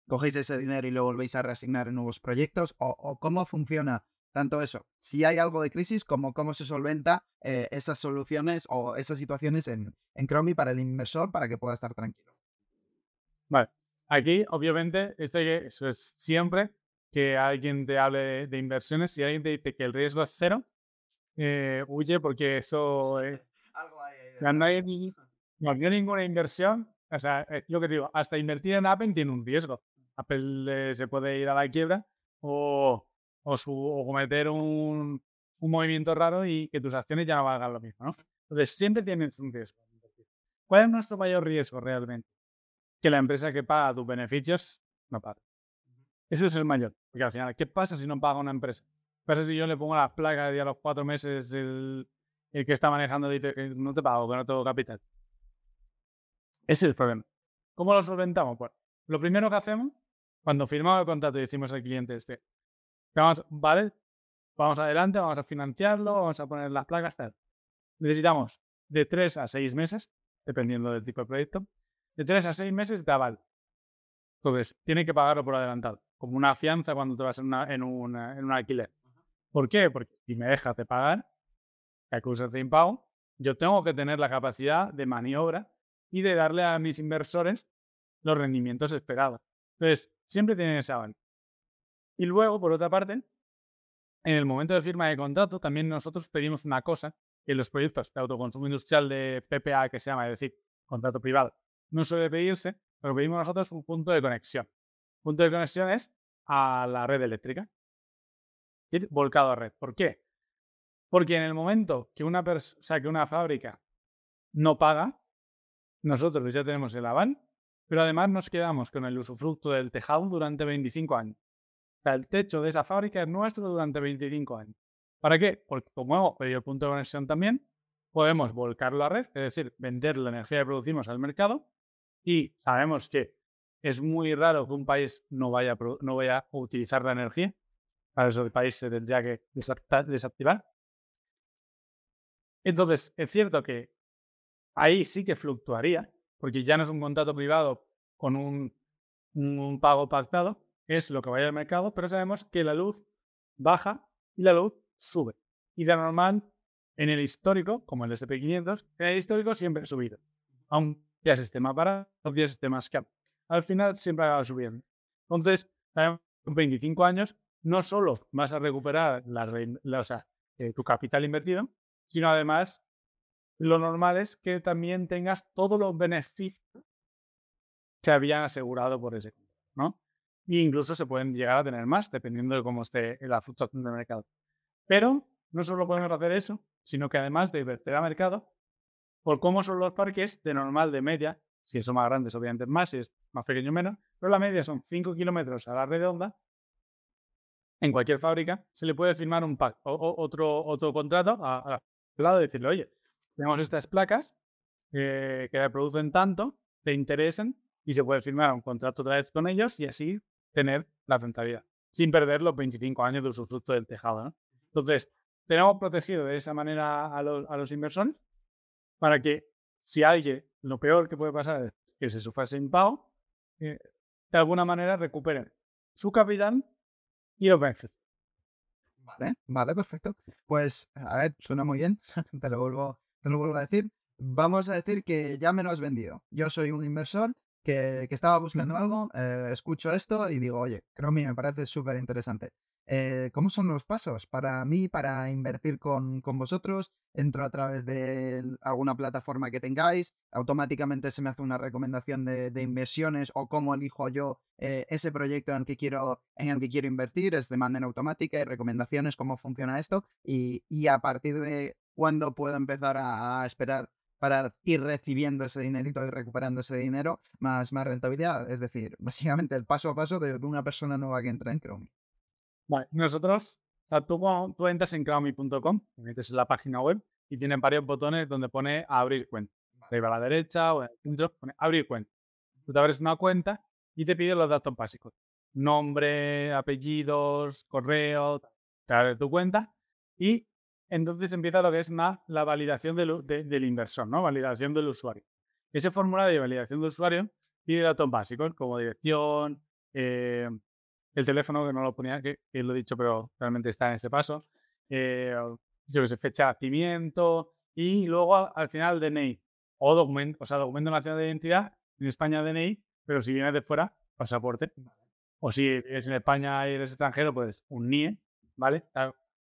Speaker 1: cogéis ese dinero y lo volvéis a reasignar en nuevos proyectos? ¿O, cómo funciona tanto eso? Si hay algo de crisis, como cómo se solventa eh, esas soluciones o esas situaciones en, en Chromie para el inversor para que pueda estar tranquilo.
Speaker 2: Vale. Aquí, obviamente, esto eso es siempre que alguien te hable de, inversiones, si alguien te dice que el riesgo es cero, eh, huye porque eso... Algo no, hay, no hay ninguna inversión. O sea, eh, yo que digo, hasta invertir en Apple tiene un riesgo. Apple se puede ir a la quiebra o, o, su, o cometer un, un, movimiento raro y que tus acciones ya no valgan lo mismo. ¿no? Entonces, siempre tienes un riesgo. ¿Cuál es nuestro mayor riesgo realmente? Que la empresa que paga tus beneficios no paga. Ese es el mayor. Porque al final, ¿qué pasa si no paga una empresa? ¿Qué pasa si yo le pongo las placas y a los cuatro meses el, el que está manejando dice que no te pago, que no tengo capital? Ese es el problema. ¿Cómo lo solventamos? Pues lo primero que hacemos, cuando firmamos el contrato y decimos al cliente este, vamos, vale, vamos adelante, vamos a financiarlo, vamos a poner las placas, tal. Necesitamos de tres a seis meses, dependiendo del tipo de proyecto, de tres a seis meses de aval. Entonces, tiene que pagarlo por adelantado, como una fianza cuando te vas en, en, un alquiler. ¿Por qué? Porque si me dejas de pagar, que acusas de impago, yo tengo que tener la capacidad de maniobra y de darle a mis inversores los rendimientos esperados. Entonces, siempre tienen ese aval. Y luego, por otra parte, en el momento de firma de contrato, también nosotros pedimos una cosa que en los proyectos de autoconsumo industrial de PPA, que se llama, es decir, contrato privado, no suele pedirse, pero pedimos nosotros un punto de conexión. Punto de conexión es a la red eléctrica. Volcado a red. ¿Por qué? Porque en el momento que una, o que una fábrica no paga, nosotros ya tenemos el aval, pero además nos quedamos con el usufructo del tejado durante 25 años. O sea, el techo de esa fábrica es nuestro durante 25 años. ¿Para qué? Porque como hemos pedido el punto de conexión también, podemos volcarlo a red, es decir, vender la energía que producimos al mercado y sabemos que es muy raro que un país no vaya a, no vaya a utilizar la energía. Para eso el país se tendría que desactivar. Entonces, es cierto que ahí sí que fluctuaría, porque ya no es un contrato privado con un, un pago pactado, es lo que vaya al mercado, pero sabemos que la luz baja y la luz sube. Y de normal, en el histórico, como el SP500, en el histórico siempre ha subido. Aún más barato, días esté más caro. Al final siempre va subiendo. Entonces, con 25 años, no solo vas a recuperar la, eh, tu capital invertido, sino además lo normal es que también tengas todos los beneficios que habían asegurado por ese ¿no? E incluso se pueden llegar a tener más, dependiendo de cómo esté la fluctuación del mercado. Pero no solo podemos hacer eso, sino que además de invertir a mercado, por cómo son los parques, de normal, de media, si son más grandes, obviamente más, si es más pequeño, menos, pero la media son 5 kilómetros a la redonda, en cualquier fábrica se le puede firmar un pack o, otro, otro contrato al lado y decirle, oye, tenemos estas placas eh, que producen tanto, te interesan, y se puede firmar un contrato otra vez con ellos y así tener la rentabilidad, sin perder los 25 años de usufructo del tejado. Entonces, tenemos protegido de esa manera a los, a los inversores para que si alguien, lo peor que puede pasar es que se sufra sin pago, eh, de alguna manera recuperen su capital y los beneficios.
Speaker 1: Vale, vale, perfecto. Pues, a ver, suena muy bien, te lo vuelvo, te lo vuelvo a decir. Vamos a decir que ya me lo has vendido. Yo soy un inversor que, estaba buscando algo, eh, escucho esto y digo, oye, Chromie me parece súper interesante. Eh, ¿Cómo son los pasos para mí para invertir con, vosotros? Entro a través de alguna plataforma que tengáis, automáticamente se me hace una recomendación de, inversiones o cómo elijo yo eh, ese proyecto en el, que quiero, en el que quiero invertir, es de manera automática y recomendaciones, cómo funciona esto y, a partir de cuándo puedo empezar a esperar para ir recibiendo ese dinerito y recuperando ese dinero, más, más rentabilidad. Es decir, básicamente el paso a paso de una persona nueva que entra en Chrome.
Speaker 2: Vale, nosotros, o sea, tú, tú entras en chromie.com, metes en la página web y tienen varios botones donde pone abrir cuenta. Arriba a la derecha o en el centro pone abrir cuenta. Tú te abres una cuenta y te pide los datos básicos. Nombre, apellidos, correo, te tu cuenta y entonces empieza lo que es la validación del, inversor, ¿no? Validación del usuario. Ese formulario de validación del usuario pide datos básicos como dirección, eh, el teléfono, que no lo ponía, que, lo he dicho, pero realmente está en ese paso, eh, yo que sé, fecha de nacimiento y luego al final DNI o documento, o sea, documento nacional de identidad, en España DNI, pero si vienes de fuera, pasaporte. O si eres en España y eres extranjero, pues un NIE, ¿vale?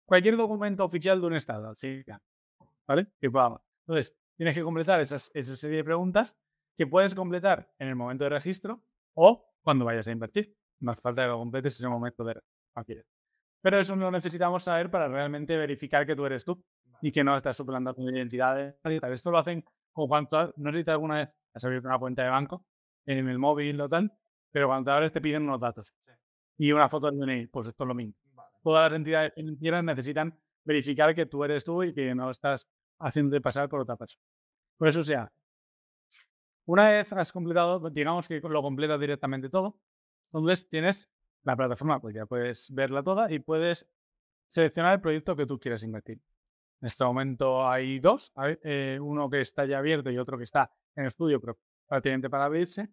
Speaker 2: cualquier documento oficial de un estado, así ¿vale? Que Entonces, tienes que completar esas, esa serie de preguntas que puedes completar en el momento de registro o cuando vayas a invertir. No hace falta que lo completes en el momento de alquiler. Pero eso lo necesitamos saber para realmente verificar que tú eres tú y que no estás suplando tu identidad. Esto lo hacen como cuando no sé si alguna vez has abierto una cuenta de banco en el móvil o tal, pero cuando te abres te piden unos datos y una foto del DNI. Pues esto es lo mismo todas las entidades financieras necesitan verificar que tú eres tú y que no estás haciendo pasar por otra persona. Por eso sea, una vez has completado, digamos que lo completas directamente todo, entonces tienes la plataforma, ya puedes verla toda y puedes seleccionar el proyecto que tú quieras invertir. En este momento hay dos, eh, uno que está ya abierto y otro que está en estudio, pero prácticamente para abrirse.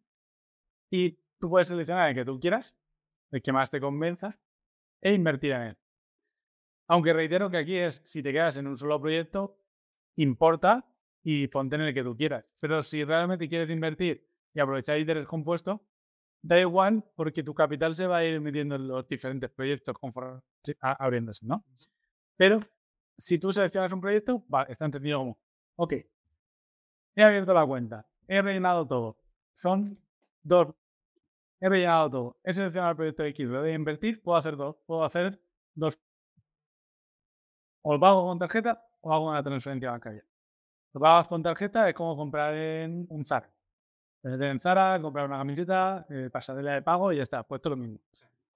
Speaker 2: Y tú puedes seleccionar el que tú quieras, el que más te convenza, e invertir en él. Aunque reitero que aquí es, si te quedas en un solo proyecto, importa y ponte en el que tú quieras. Pero si realmente quieres invertir y aprovechar interés compuesto, da igual porque tu capital se va a ir metiendo en los diferentes proyectos conforme abriéndose, ¿no? Pero si tú seleccionas un proyecto, va, está entendido como, ok, he abierto la cuenta, he rellenado todo, son dos he rellenado todo, he seleccionado el proyecto de quiero de invertir, puedo hacer dos, puedo hacer dos. O lo pago con tarjeta o hago una transferencia bancaria. Lo pagas con tarjeta es como comprar en un Zara. En Zara, comprar una camiseta, eh, pasarela de pago y ya está, puesto lo mismo.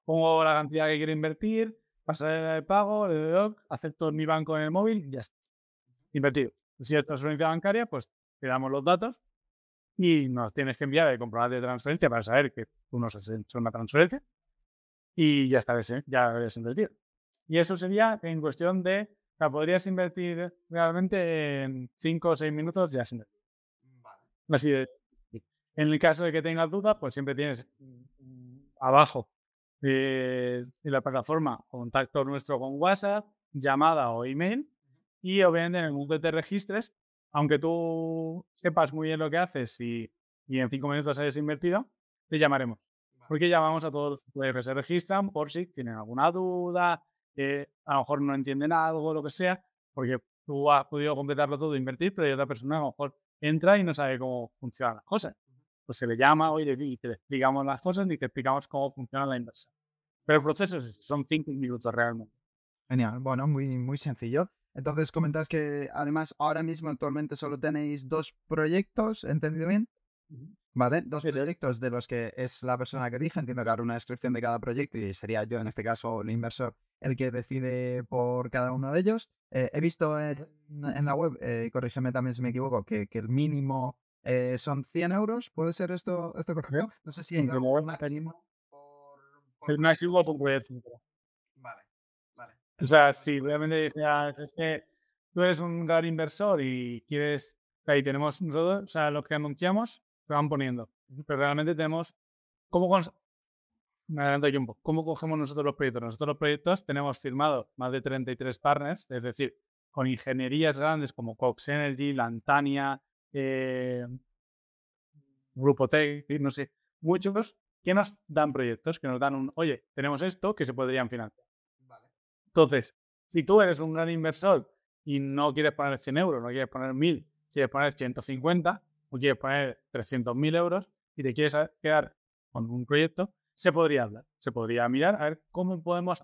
Speaker 2: Pongo la cantidad que quiero invertir, pasarela de pago, le doy, acepto mi banco en el móvil y ya está. Invertido. Si es transferencia bancaria, pues le damos los datos y nos tienes que enviar el comprobante de transferencia para saber que tú nos has hecho una transferencia y ya está, ya habrías invertido. Y eso sería en cuestión de, o podrías invertir realmente en 5 o 6 minutos, ya has invertido. Así de, en el caso de que tengas dudas, pues siempre tienes abajo eh, en la plataforma contacto nuestro con WhatsApp, llamada o email. Y obviamente en el momento que te registres, aunque tú sepas muy bien lo que haces y, en cinco minutos hayas invertido, te llamaremos. Porque llamamos a todos los que se registran por si tienen alguna duda, a lo mejor no entienden algo, lo que sea, porque tú has podido completarlo todo, invertir, pero hay otra persona a lo mejor entra y no sabe cómo funcionan las cosas. Pues se le llama, oye, y te explicamos las cosas y te explicamos cómo funciona la inversión. Pero el proceso son cinco minutos realmente.
Speaker 1: Genial, bueno, muy, muy sencillo. Entonces comentas que además ahora mismo actualmente solo tenéis dos proyectos, ¿entendido bien? Vale, dos proyectos de los que es la persona que elige. Entiendo que habrá una descripción de cada proyecto y sería yo, en este caso, el inversor, el que decide por cada uno de ellos. Eh, he visto en, la web, eh, corrígeme también si me equivoco, que, el mínimo eh, son 100 euros. ¿Puede ser esto, esto correcto? No sé si hay
Speaker 2: un máximo por, El máximo por.
Speaker 1: Vale, vale.
Speaker 2: O sea, si realmente es que tú eres un gran inversor y quieres... Ahí tenemos nosotros, o sea, lo que anunciamos se van poniendo. Pero realmente tenemos, ¿cómo, me adelanto aquí un poco, ¿cómo cogemos nosotros los proyectos? Nosotros los proyectos tenemos firmado más de 33 partners, es decir, con ingenierías grandes como Cox Energy, Lantania, eh, Grupo Tech, no sé, muchos que nos dan proyectos, que nos dan un, oye, tenemos esto que se podrían financiar. Entonces, si tú eres un gran inversor y no quieres poner 100 euros, no quieres poner 1000, quieres poner 150, o quieres poner 300.000 euros y te quieres quedar con un proyecto, se podría hablar, se podría mirar a ver cómo podemos.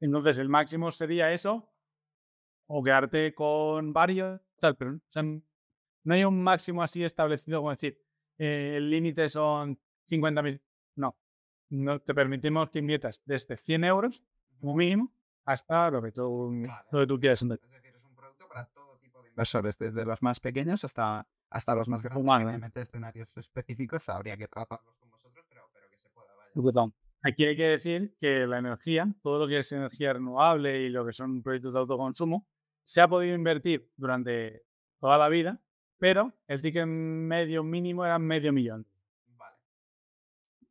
Speaker 2: Entonces, el máximo sería eso, o quedarte con varios, tal, pero no hay un máximo así establecido como decir, eh, el límite son 50.000. No, no te permitimos que inviertas desde 100 euros como mínimo hasta lo que tú, lo que tú quieras.
Speaker 1: Es decir, es un producto para todo tipo de inversores, desde los más pequeños hasta hasta los más grandes. Obviamente, escenarios específicos habría que tratarlos con vosotros, pero, pero que se pueda. Vaya.
Speaker 2: Aquí hay que decir que la energía, todo lo que es energía renovable y lo que son proyectos de autoconsumo, se ha podido invertir durante toda la vida, pero el ticket medio mínimo era medio millón.
Speaker 1: Vale.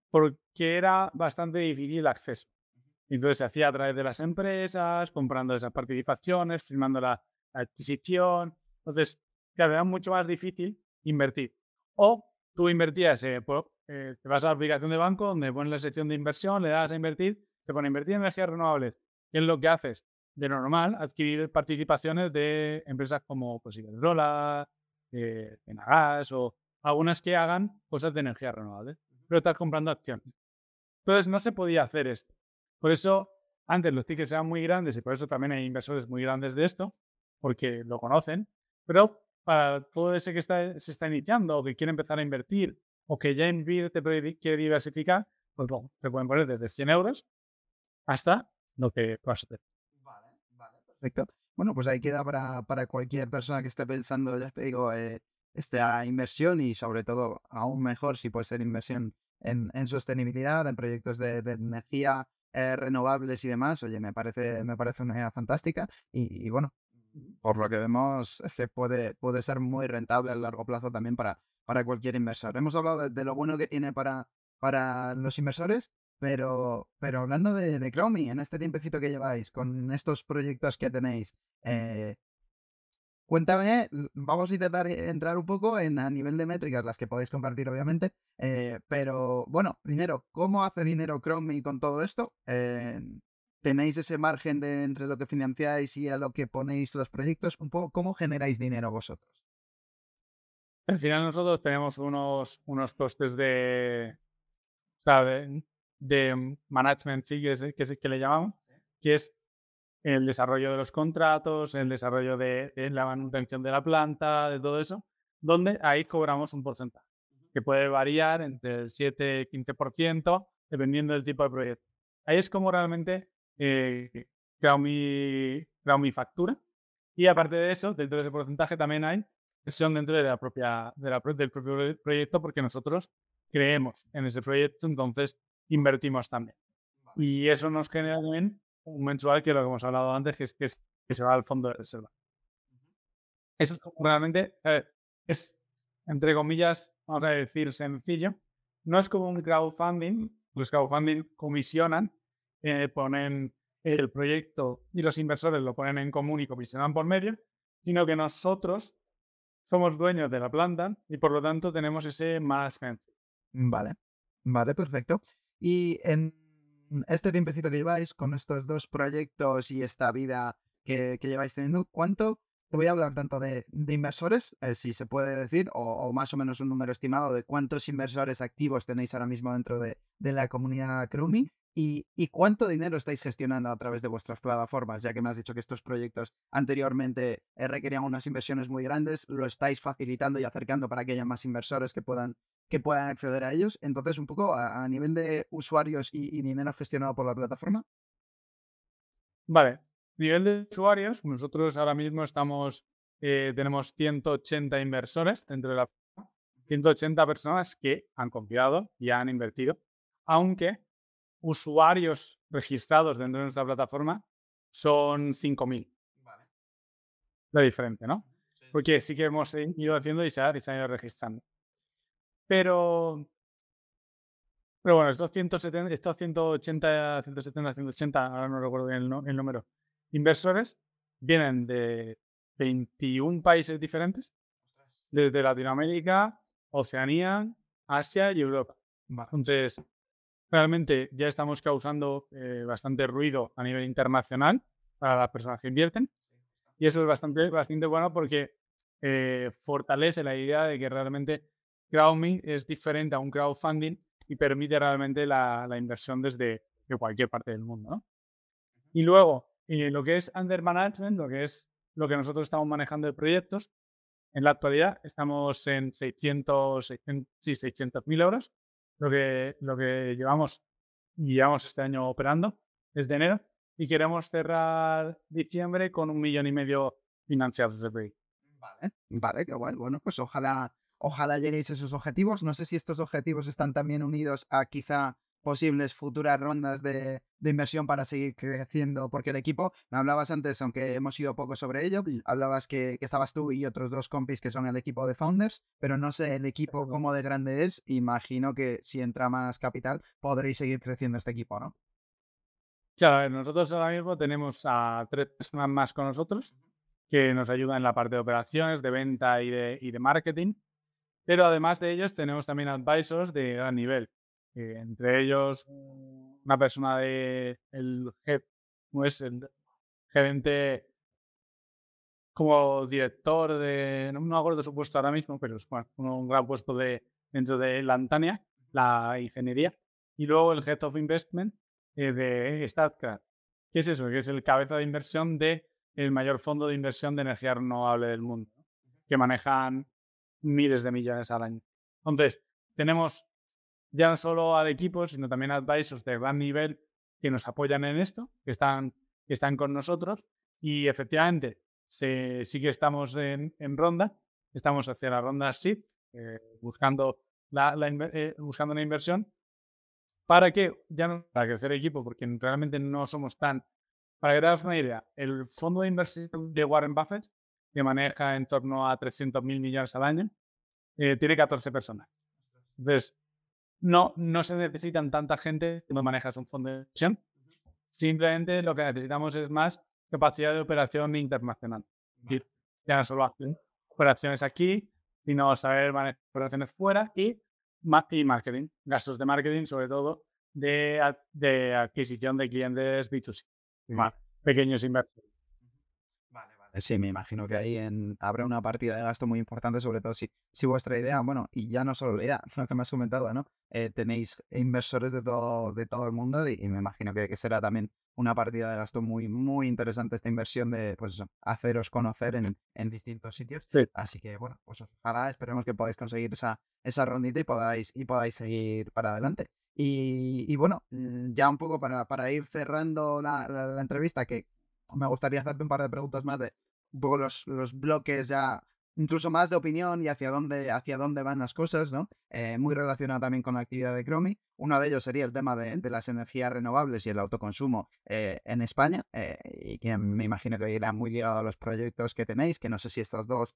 Speaker 2: Porque era bastante difícil el acceso. Entonces se hacía a través de las empresas, comprando esas participaciones, firmando la adquisición. Entonces, claro, era mucho más difícil invertir. O tú invertías, eh, eh, te vas a la aplicación de banco donde pones la sección de inversión, le das a invertir, te pone invertir en energías renovables. ¿Qué es lo que haces? De normal, adquirir participaciones de empresas como pues, Iberdrola, eh, Enagas o algunas que hagan cosas de energía renovable, pero estás comprando acciones. Entonces no se podía hacer esto. Por eso antes los tickets eran muy grandes y por eso también hay inversores muy grandes de esto, porque lo conocen, pero para todo ese que está, se está iniciando o que quiere empezar a invertir o que ya invierte pero quiere diversificar, pues bueno, se pueden poner desde 100 euros hasta lo que puedas hacer.
Speaker 1: Vale, vale, perfecto. Bueno, pues ahí queda para, para cualquier persona que esté pensando, ya te digo, eh, esta inversión y sobre todo, aún mejor si puede ser inversión en, en sostenibilidad, en proyectos de, de energía eh, renovables y demás. Oye, me parece, me parece una idea fantástica y, y bueno, por lo que vemos, es que puede, puede ser muy rentable a largo plazo también para, para cualquier inversor. Hemos hablado de, lo bueno que tiene para, para los inversores, pero, pero hablando de, de en este tiempecito que lleváis, con estos proyectos que tenéis, eh, cuéntame, vamos a intentar entrar un poco en a nivel de métricas, las que podéis compartir obviamente, eh, pero bueno, primero, ¿cómo hace dinero Chromie con todo esto? Eh, tenéis ese margen de entre lo que financiáis y a lo que ponéis los proyectos, un poco cómo generáis dinero vosotros.
Speaker 2: Al final nosotros tenemos unos, unos costes de, de management, sí, que, es, que, que le llamamos, que es el desarrollo de los contratos, el desarrollo de, de, la manutención de la planta, de todo eso, donde ahí cobramos un porcentaje, que puede variar entre el 7 y 15%, dependiendo del tipo de proyecto. Ahí es como realmente eh, creo, mi, mi factura. Y aparte de eso, dentro de ese porcentaje también hay son dentro de la propia, de la, del propio proyecto porque nosotros creemos en ese proyecto, entonces invertimos también. Y eso nos genera también un mensual que lo que hemos hablado antes, que es que, se va al fondo de reserva. Eso es realmente, es, entre comillas, vamos a decir, sencillo. No es como un crowdfunding. Los crowdfunding comisionan eh, ponen el proyecto y los inversores lo ponen en común y comisionan por medio, sino que nosotros somos dueños de la planta y por lo tanto tenemos ese management.
Speaker 1: Vale, vale, perfecto. Y en este tiempecito que lleváis con estos dos proyectos y esta vida que, lleváis teniendo, ¿cuánto? Te voy a hablar tanto de, inversores, eh, si se puede decir, o, más o menos un número estimado de cuántos inversores activos tenéis ahora mismo dentro de, la comunidad Chromie y, cuánto dinero estáis gestionando a través de vuestras plataformas, ya que me has dicho que estos proyectos anteriormente eh, requerían unas inversiones muy grandes, lo estáis facilitando y acercando para que haya más inversores que puedan, que puedan acceder a ellos. Entonces, un poco a, nivel de usuarios y, y dinero gestionado por la plataforma.
Speaker 2: Vale, Nivel de usuarios, nosotros ahora mismo estamos, eh, tenemos 180 inversores dentro de la 180 personas que han confiado y han invertido, aunque usuarios registrados dentro de nuestra plataforma son 5.000. Vale. La diferencia, ¿no? Porque sí que hemos ido haciendo y se, ha, ido registrando. Pero, pero bueno, estos, 170, estos 180, 170, 180, ahora no recuerdo bien el número, inversores vienen de 21 países diferentes, desde Latinoamérica, Oceanía, Asia y Europa. Entonces, realmente ya estamos causando eh, bastante ruido a nivel internacional para las personas que invierten. Y eso es bastante, bastante bueno porque eh, fortalece la idea de que realmente crowdfunding es diferente a un crowdfunding y permite realmente la, la inversión desde cualquier parte del mundo. Y luego, y lo que es under management, lo que es lo que nosotros estamos manejando de proyectos, en la actualidad estamos en 600, 600 mil euros, lo que, lo que llevamos, llevamos este año operando desde enero y queremos cerrar diciembre con un millón y medio financiados de proyecto.
Speaker 1: Vale, vale, qué bueno. Bueno, pues ojalá, ojalá lleguéis a esos objetivos. No sé si estos objetivos están también unidos a quizá posibles futuras rondas de, inversión para seguir creciendo, porque el equipo, me hablabas antes, aunque hemos ido poco sobre ello, hablabas que, estabas tú y otros dos compis que son el equipo de founders, pero no sé el equipo cómo de grande es, imagino que si entra más capital podréis seguir creciendo este equipo, ¿no?
Speaker 2: Claro, nosotros ahora mismo tenemos a tres personas más con nosotros que nos ayudan en la parte de operaciones, de venta y de, y de marketing, pero además de ellos tenemos también advisors de gran nivel eh, entre ellos una persona de el head, no es el gerente como director de, no me acuerdo su puesto ahora mismo, pero es bueno, un gran puesto de, dentro de la Antania, la ingeniería, y luego el Head of Investment eh, de StatCraft. ¿Qué es eso? Que es el cabeza de inversión de mayor fondo de inversión de energía renovable del mundo, que manejan miles de millones al año. Entonces, tenemos ya no solo al equipo, sino también a advisors de gran nivel que nos apoyan en esto, que están, que están con nosotros. Y efectivamente, sí que estamos en, ronda, estamos hacia la ronda SID, eh, buscando, la, eh, buscando una inversión. ¿Para que Ya no para crecer el equipo, porque realmente no somos tan... Para que te hagas una idea, el fondo de inversión de Warren Buffett, que maneja en torno a 300 mil millones al año, eh, tiene 14 personas. Entonces, no, no se necesitan tanta gente que no manejas un fondo de inversión. Simplemente lo que necesitamos es más capacidad de operación internacional. ya no solo hacer operaciones aquí, sino saber manejar operaciones fuera y, y marketing, gastos de marketing, sobre todo de, de adquisición de clientes B2C, pequeños inversores.
Speaker 1: Sí, me imagino que ahí habrá una partida de gasto muy importante, sobre todo si, si vuestra idea, bueno, y ya no solo la idea, lo que me has comentado, ¿no? Eh, tenéis inversores de todo, de todo el mundo y, me imagino que, será también una partida de gasto muy, muy interesante esta inversión de, pues eso, haceros conocer en, en distintos sitios. Así que, bueno, pues ojalá, esperemos que podáis conseguir esa, esa rondita y podáis, y podáis seguir para adelante. Y, bueno, mm, ya un poco para, para ir cerrando la, la entrevista, que me gustaría hacerte un par de preguntas más de un poco los, los bloques ya incluso más de opinión y hacia dónde, hacia dónde van las cosas, ¿no? Eh, muy relacionado también con la actividad de Chromie. Uno de ellos sería el tema de, de las energías renovables y el autoconsumo eh, en España, eh, y que me imagino que irá muy ligado a los proyectos que tenéis, que no sé si estos dos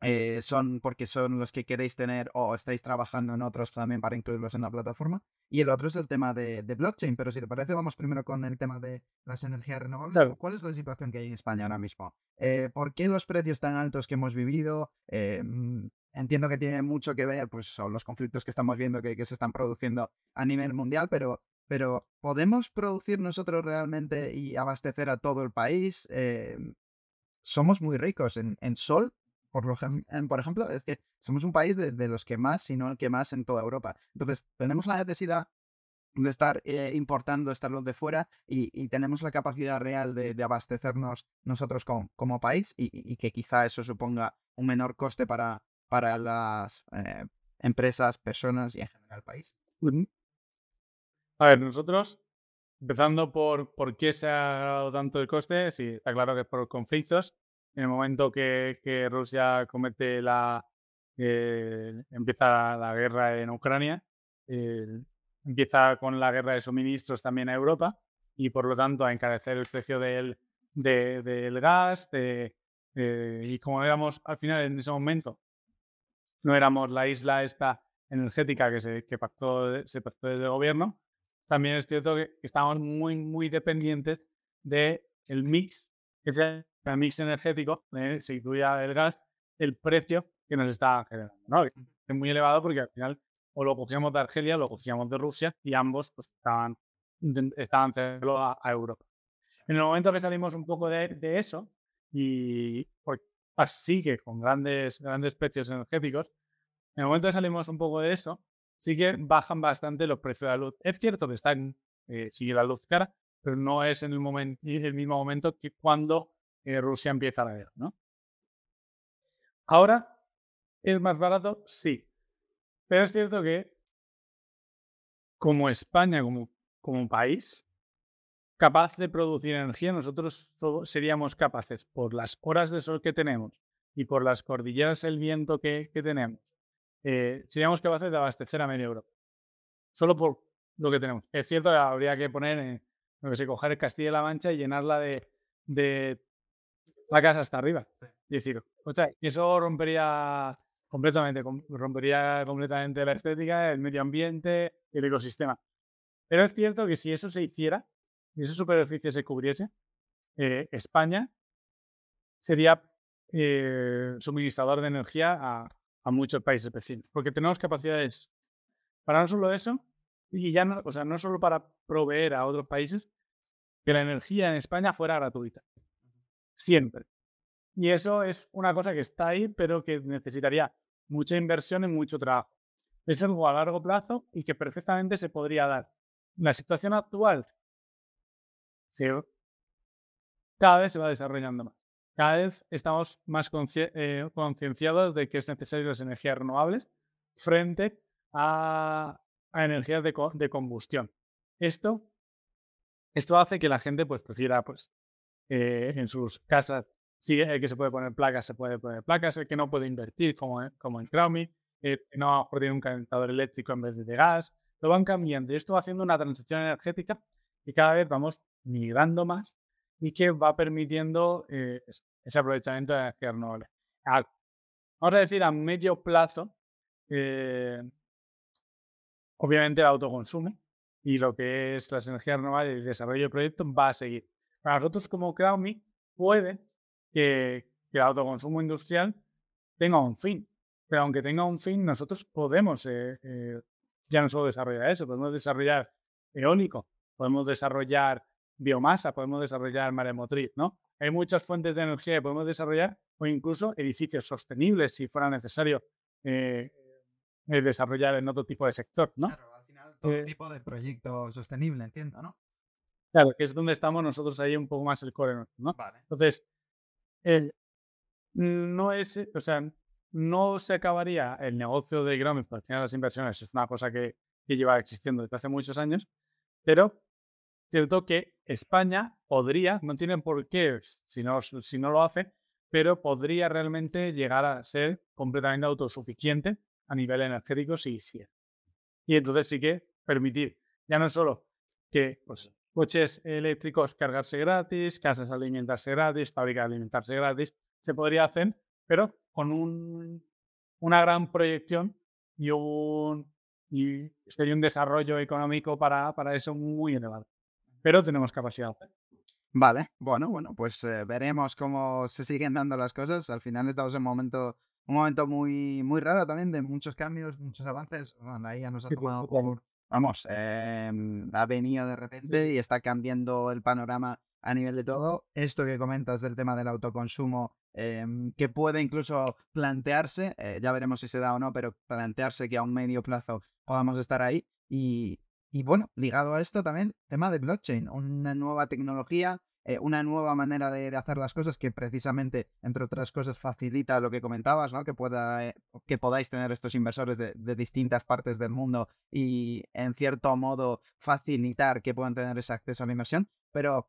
Speaker 1: eh, son porque son los que queréis tener o estáis trabajando en otros también para incluirlos en la plataforma. Y el otro es el tema de, blockchain, pero si te parece, vamos primero con el tema de las energías renovables. ¿Cuál es la situación que hay en España ahora mismo? Eh, ¿Por qué los precios tan altos que hemos vivido? Eh, mm, entiendo que tiene mucho que ver, pues, son los conflictos que estamos viendo que, que se están produciendo a nivel mundial, pero pero ¿podemos producir nosotros realmente y abastecer a todo el país? Eh, somos muy ricos en, sol, por, lo, por ejemplo, es que somos un país de, los que más, si no el que más en toda Europa. Entonces, tenemos la necesidad de estar eh, importando esta luz de fuera y, tenemos la capacidad real de, abastecernos nosotros como, país y, que quizá eso suponga un menor coste para, para las eh, empresas, personas y en general el país.
Speaker 2: A ver, nosotros, empezando por por qué se ha dado tanto el coste, sí, está claro que por conflictos. En el momento que, que Rusia comete la. Eh, empieza la, guerra en Ucrania, empieza con la guerra de suministros también a Europa y por lo tanto a encarecer el precio del, del gas. De, eh, y como éramos al final en ese momento, no éramos la isla esta energética que se, que pactó, se pactó desde el gobierno, también es cierto que estamos muy, muy dependientes del el mix, que es el, mix energético, eh, se incluya el gas, el precio que nos está generando. ¿no? Es muy elevado porque al final o lo cogíamos de Argelia o lo cogíamos de Rusia y ambos pues, estaban, estaban a, a, Europa. En el momento que salimos un poco de, de eso y pues, así que con grandes, grandes precios energéticos, en el momento que salimos un poco de eso, sí que bajan bastante los precios de la luz. Es cierto que están, eh, sigue la luz cara, pero no es en el, momento, el mismo momento que cuando eh, Rusia empieza la guerra, ¿no? Ahora, ¿es más barato? Sí. Pero es cierto que como España, como, como país, capaz de producir energía, nosotros seríamos capaces, por las horas de sol que tenemos y por las cordilleras, el viento que, que tenemos, eh, seríamos capaces de abastecer a media Europa. Solo por lo que tenemos. Es cierto que habría que poner, eh, que sé, coger el Castilla-La Mancha y llenarla de placas hasta arriba. Y decir, o sea, eso rompería completamente, rompería completamente la estética, el medio ambiente, el ecosistema. Pero es cierto que si eso se hiciera, y esa superficie se cubriese, eh, España sería eh, suministrador de energía a, a muchos países vecinos, porque tenemos capacidades para no solo eso, y ya no, o sea, no solo para proveer a otros países, que la energía en España fuera gratuita. Siempre. Y eso es una cosa que está ahí, pero que necesitaría mucha inversión y mucho trabajo. Es algo a largo plazo y que perfectamente se podría dar. La situación actual cada vez se va desarrollando más cada vez estamos más eh, concienciados de que es necesario las energías renovables frente a, energías de, combustión. Esto, esto hace que la gente pues, prefiera pues, eh, en sus casas, si el que se puede poner placas, se puede poner placas, el que no puede invertir, como, eh, como en Crowmy, que no tiene un calentador eléctrico en vez de, de gas, lo van cambiando. Y esto va haciendo una transición energética y cada vez vamos migrando más y que va permitiendo eh, ese aprovechamiento de energía renovable. vamos a decir a medio plazo, eh, obviamente el autoconsumo y lo que es las energías renovables y el desarrollo de proyectos va a seguir. Para nosotros como CrowdMe puede que, el autoconsumo industrial tenga un fin, pero aunque tenga un fin, nosotros podemos eh, ya no solo desarrollar eso, podemos desarrollar eólico, podemos desarrollar biomasa, podemos desarrollar maremotriz, ¿no? Hay muchas fuentes de energía que podemos desarrollar o incluso edificios sostenibles si fuera necesario eh, eh, desarrollar en otro tipo de sector, ¿no?
Speaker 1: Claro, al final todo eh tipo de proyecto sostenible, entiendo, ¿no?
Speaker 2: Claro, que es donde estamos nosotros ahí un poco más el core, ¿no?
Speaker 1: Vale.
Speaker 2: Entonces, no es, o sea, no se acabaría el negocio de Gromi por las inversiones, es una cosa que, que lleva existiendo desde hace muchos años, pero cierto que España podría, no tiene por qué si no, si no lo hace, pero podría realmente llegar a ser completamente autosuficiente a nivel energético si hiciera. Y entonces sí que permitir, ya no solo que pues, coches eléctricos cargarse gratis, casas alimentarse gratis, fábricas alimentarse gratis, se podría hacer, pero con un, una gran proyección y un, y sería un desarrollo económico para, para eso muy elevado pero tenemos capacidad.
Speaker 1: Vale, bueno, bueno, pues eh, veremos cómo se siguen dando las cosas. Al final estamos en un momento, un momento muy, muy raro también de muchos cambios, muchos avances. Bueno, ahí ya nos ha tomado vamos, em, ha venido de repente y está cambiando el panorama a nivel de todo. Esto que comentas del tema del autoconsumo, em, que puede incluso plantearse, eh, ya veremos si se da o no, pero plantearse que a un medio plazo podamos estar ahí. Y, y bueno, ligado a esto también, tema de blockchain, una nueva tecnología eh, una nueva manera de, hacer las cosas que precisamente, entre otras cosas, facilita lo que comentabas, ¿no? Que, pueda, eh, que podáis tener estos inversores de, distintas partes del mundo y, en cierto modo, facilitar que puedan tener ese acceso a la inversión. Pero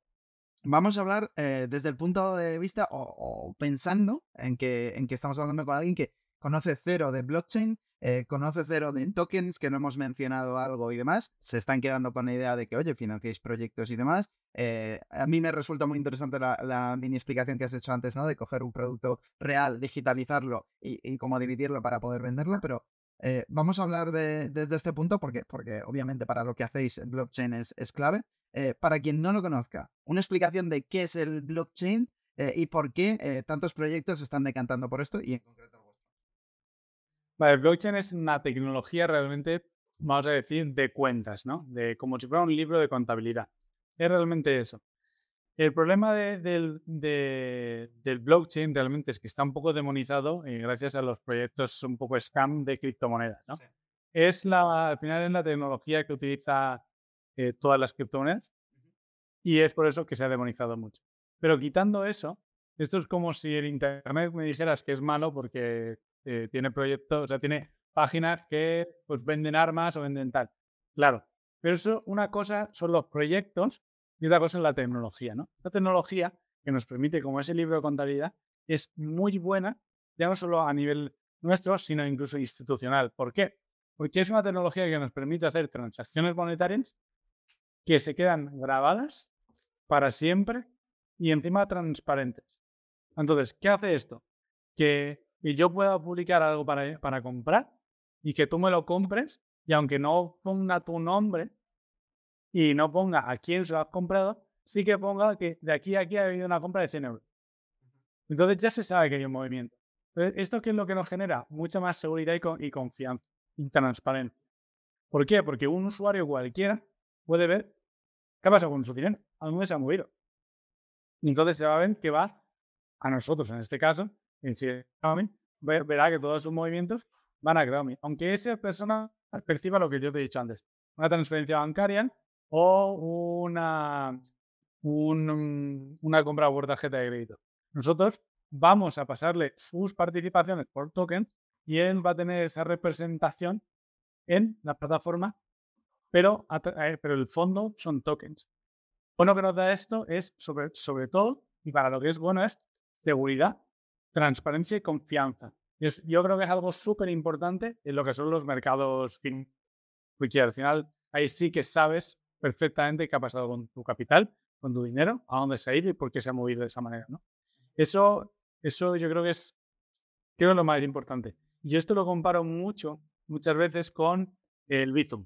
Speaker 1: vamos a hablar eh, desde el punto de vista o, pensando en que, en que estamos hablando con alguien que conoce cero de blockchain, eh, conoce cero de tokens, que no hemos mencionado algo y demás, se están quedando con la idea de que, oye, financiáis proyectos y demás. Eh, a mí me resulta muy interesante la, mini explicación que has hecho antes, ¿no? De coger un producto real, digitalizarlo y, cómo dividirlo para poder venderlo, pero eh, vamos a hablar de, desde este punto porque, porque obviamente para lo que hacéis blockchain es, es clave. para quien no lo conozca, una explicación de qué es el blockchain y por qué tantos proyectos están decantando por esto y en concreto
Speaker 2: Vale, el blockchain es una tecnología realmente, vamos a decir, de cuentas, ¿no? De como si fuera un libro de contabilidad. Es realmente eso. El problema del, blockchain realmente es que está un poco demonizado y gracias a los proyectos un poco scam de criptomonedas, ¿no? Es la, al final es la tecnología que utiliza eh, todas las criptomonedas y es por eso que se ha demonizado mucho. Pero quitando eso, esto es como si el Internet me dijeras que es malo porque eh, tiene proyectos, o sea, tiene páginas que pues venden armas o venden tal. Claro, pero eso, una cosa son los proyectos y otra cosa es la tecnología, ¿no? La tecnología que nos permite, como ese libro de contabilidad, es muy buena, ya no solo a nivel nuestro, sino incluso institucional. ¿Por qué? Porque es una tecnología que nos permite hacer transacciones monetarias que se quedan grabadas para siempre y encima transparentes. Entonces, ¿qué hace esto? Que y yo pueda publicar algo para, para comprar y que tú me lo compres y aunque no ponga tu nombre y no ponga a quién se lo has comprado, sí que ponga que de aquí a aquí ha habido una compra de 100 euros. Entonces ya se sabe que hay un movimiento. ¿esto es lo que nos genera? Mucha más seguridad y, confianza y transparencia. ¿Por qué? Porque un usuario cualquiera puede ver qué ha pasado con su dinero, a dónde se ha movido. Y entonces se va a ver que va a nosotros, en este caso, en Xiaomi, verá que todos sus movimientos van a Xiaomi. Aunque esa persona perciba lo que yo te he dicho antes, una transferencia bancaria o una, una compra por tarjeta de crédito. Nosotros vamos a pasarle sus participaciones por tokens y él va a tener esa representación en la plataforma, pero, eh, pero el fondo son tokens. Bueno que nos da esto es sobre, sobre todo, y para lo que es bueno es seguridad transparencia y confianza. yo creo que es algo súper importante en lo que son los mercados financieros, porque al final ahí sí que sabes perfectamente qué ha pasado con tu capital, con tu dinero, a dónde se ha ido y por qué se ha movido de esa manera. ¿no? Eso, eso yo creo que es, creo lo más importante. Yo esto lo comparo mucho, muchas veces con el Bizum.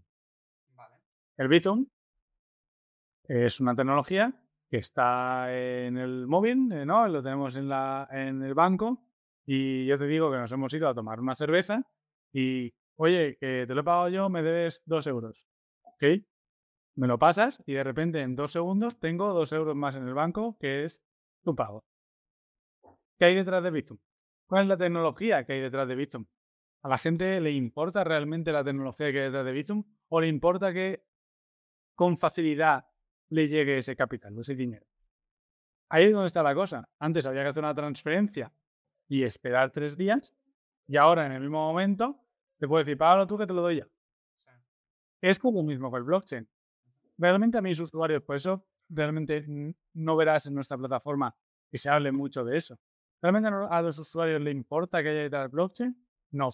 Speaker 2: El Bizum es una tecnología que está en el móvil, eh, ¿no? Lo tenemos en, la, en el banco y yo te digo que nos hemos ido a tomar una cerveza y, oye, que te lo he pagado yo, me debes dos euros. ¿Ok? Me lo pasas y de repente en dos segundos tengo dos euros más en el banco, que es tu pago. ¿Qué hay detrás de Bizum? ¿Cuál es la tecnología que hay detrás de Bizum? ¿A la gente le importa realmente la tecnología que hay detrás de Bizum? ¿O le importa que con facilidad le llegue ese capital, ese dinero. Ahí es donde está la cosa. Antes había que hacer una transferencia y esperar tres días, y ahora en el mismo momento te puedo decir, págalo tú que te lo doy ya. Es como lo mismo con el blockchain. Realmente a mis usuarios, por eso realmente no verás en nuestra plataforma que se hable mucho de eso. ¿Realmente a los usuarios le importa que haya detrás blockchain? No.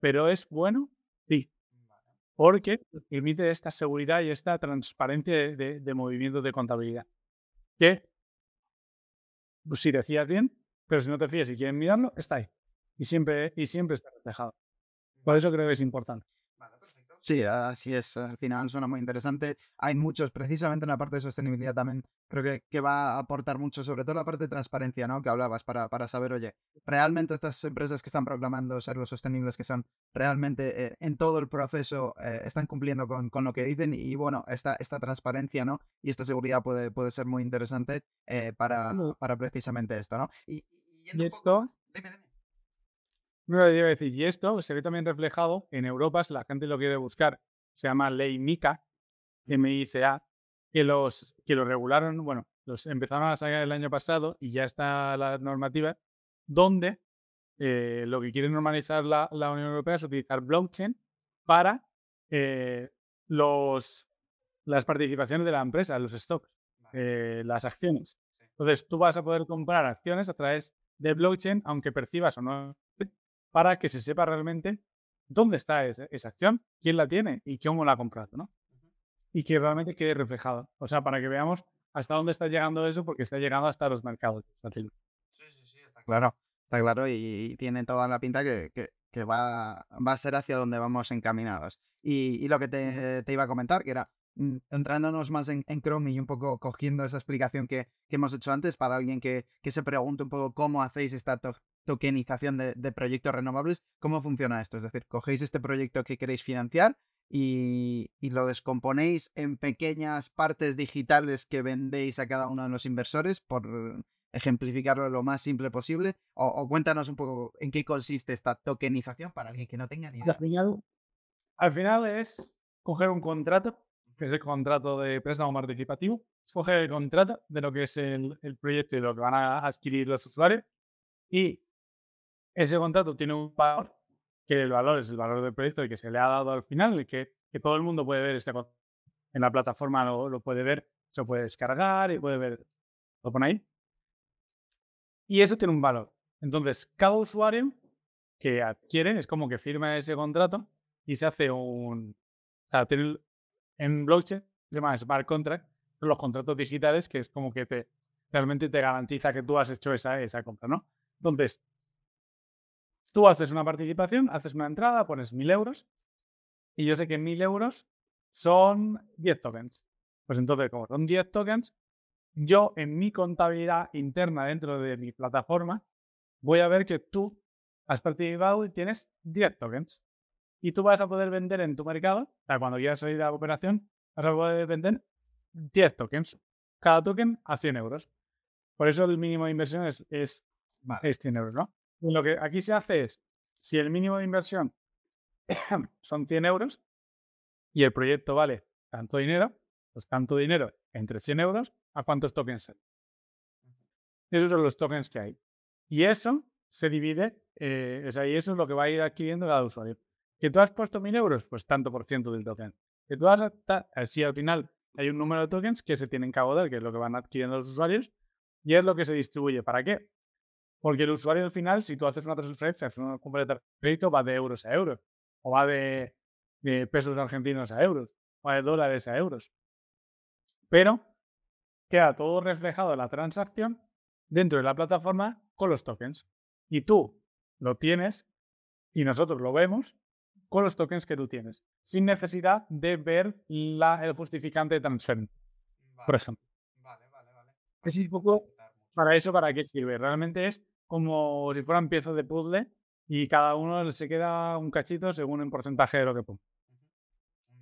Speaker 2: ¿Pero es bueno? Sí porque permite esta seguridad y esta transparencia de, de, movimientos de contabilidad. Que, pues, si decías bien, pero si no te fías y quieren mirarlo, está ahí. Y siempre, y siempre está reflejado. Por eso creo que es importante.
Speaker 1: Sí, así es. Al final suena muy interesante. Hay muchos, precisamente en la parte de sostenibilidad también, creo que, que va a aportar mucho, sobre todo la parte de transparencia, ¿no? Que hablabas para, para saber, oye, realmente estas empresas que están proclamando ser los sostenibles que son, realmente eh, en todo el proceso eh, están cumpliendo con, con, lo que dicen y bueno, esta, esta transparencia, ¿no? Y esta seguridad puede, puede ser muy interesante eh, para, para precisamente esto, ¿no?
Speaker 2: Y, y, esto... Dime, dime. No, iba a decir, y esto se ve también reflejado en Europa, si la gente lo quiere buscar, se llama ley MICA, M-I-C-A, que los, que lo regularon, bueno, los empezaron a sacar el año pasado y ya está la normativa, donde eh, lo que quiere normalizar la, la, Unión Europea es utilizar blockchain para eh, los, las participaciones de la empresa, los stocks, eh, las acciones. Entonces, tú vas a poder comprar acciones a través de blockchain, aunque percibas o no para que se sepa realmente dónde está esa, acción, quién la tiene y cómo la ha comprado, ¿no? Y que realmente quede reflejado. O sea, para que veamos hasta dónde está llegando eso, porque está llegando hasta los mercados. Sí,
Speaker 1: sí, sí, está claro. Está claro y, tiene toda la pinta que, que, va, va, a ser hacia donde vamos encaminados. Y, lo que te, te, iba a comentar, que era mm, entrándonos más en, Chrome y un poco cogiendo esa explicación que, que hemos hecho antes para alguien que, que, se pregunte un poco cómo hacéis esta tokenización de, proyectos renovables. ¿Cómo funciona esto? Es decir, cogéis este proyecto que queréis financiar y, lo descomponéis en pequeñas partes digitales que vendéis a cada uno de los inversores, por ejemplificarlo lo más simple posible. O, cuéntanos un poco en qué consiste esta tokenización para alguien que no tenga ni idea.
Speaker 2: Al final, es coger un contrato, que es el contrato de préstamo participativo, es coger el contrato de lo que es el, el proyecto y lo que van a adquirir los usuarios y ese contrato tiene un valor, que el valor es el valor del proyecto y que se le ha dado al final, y que, que todo el mundo puede ver este en la plataforma, lo, lo, puede ver, se puede descargar y puede ver, lo pone ahí. Y eso tiene un valor. Entonces, cada usuario que adquiere es como que firma ese contrato y se hace un... O en blockchain se llama smart contract, los contratos digitales, que es como que te, realmente te garantiza que tú has hecho esa, esa compra, ¿no? Entonces, Tú haces una participación, haces una entrada, pones 1000 euros y yo sé que 1000 euros son 10 tokens. Pues entonces, como son 10 tokens, yo en mi contabilidad interna dentro de mi plataforma voy a ver que tú has participado y tienes 10 tokens. Y tú vas a poder vender en tu mercado, o sea, cuando ya salir de la operación, vas a poder vender 10 tokens. Cada token a 100 euros. Por eso el mínimo de inversión es, es, es 100 euros, ¿no? Lo que aquí se hace es, si el mínimo de inversión son 100 euros y el proyecto vale tanto dinero, pues tanto dinero entre 100 euros, ¿a cuántos tokens son? Esos son los tokens que hay. Y eso se divide, eh, ahí eso es lo que va a ir adquiriendo cada usuario. ¿Que tú has puesto 1000 euros? Pues tanto por ciento del token. Que tú has, eh, si al final hay un número de tokens que se tienen que abordar, que es lo que van adquiriendo los usuarios, y es lo que se distribuye. ¿Para qué? Porque el usuario al final, si tú haces una transferencia, haces una compra de crédito, va de euros a euros. O va de, pesos argentinos a euros. O de dólares a euros. Pero queda todo reflejado en la transacción dentro de la plataforma con los tokens. Y tú lo tienes y nosotros lo vemos con los tokens que tú tienes, sin necesidad de ver la, el justificante de transferencia, por ejemplo. Vale, vale, vale. Es un poco para eso, ¿para qué sirve? Realmente es como si fueran piezas de puzzle y cada uno se queda un cachito según el porcentaje de lo que ponga.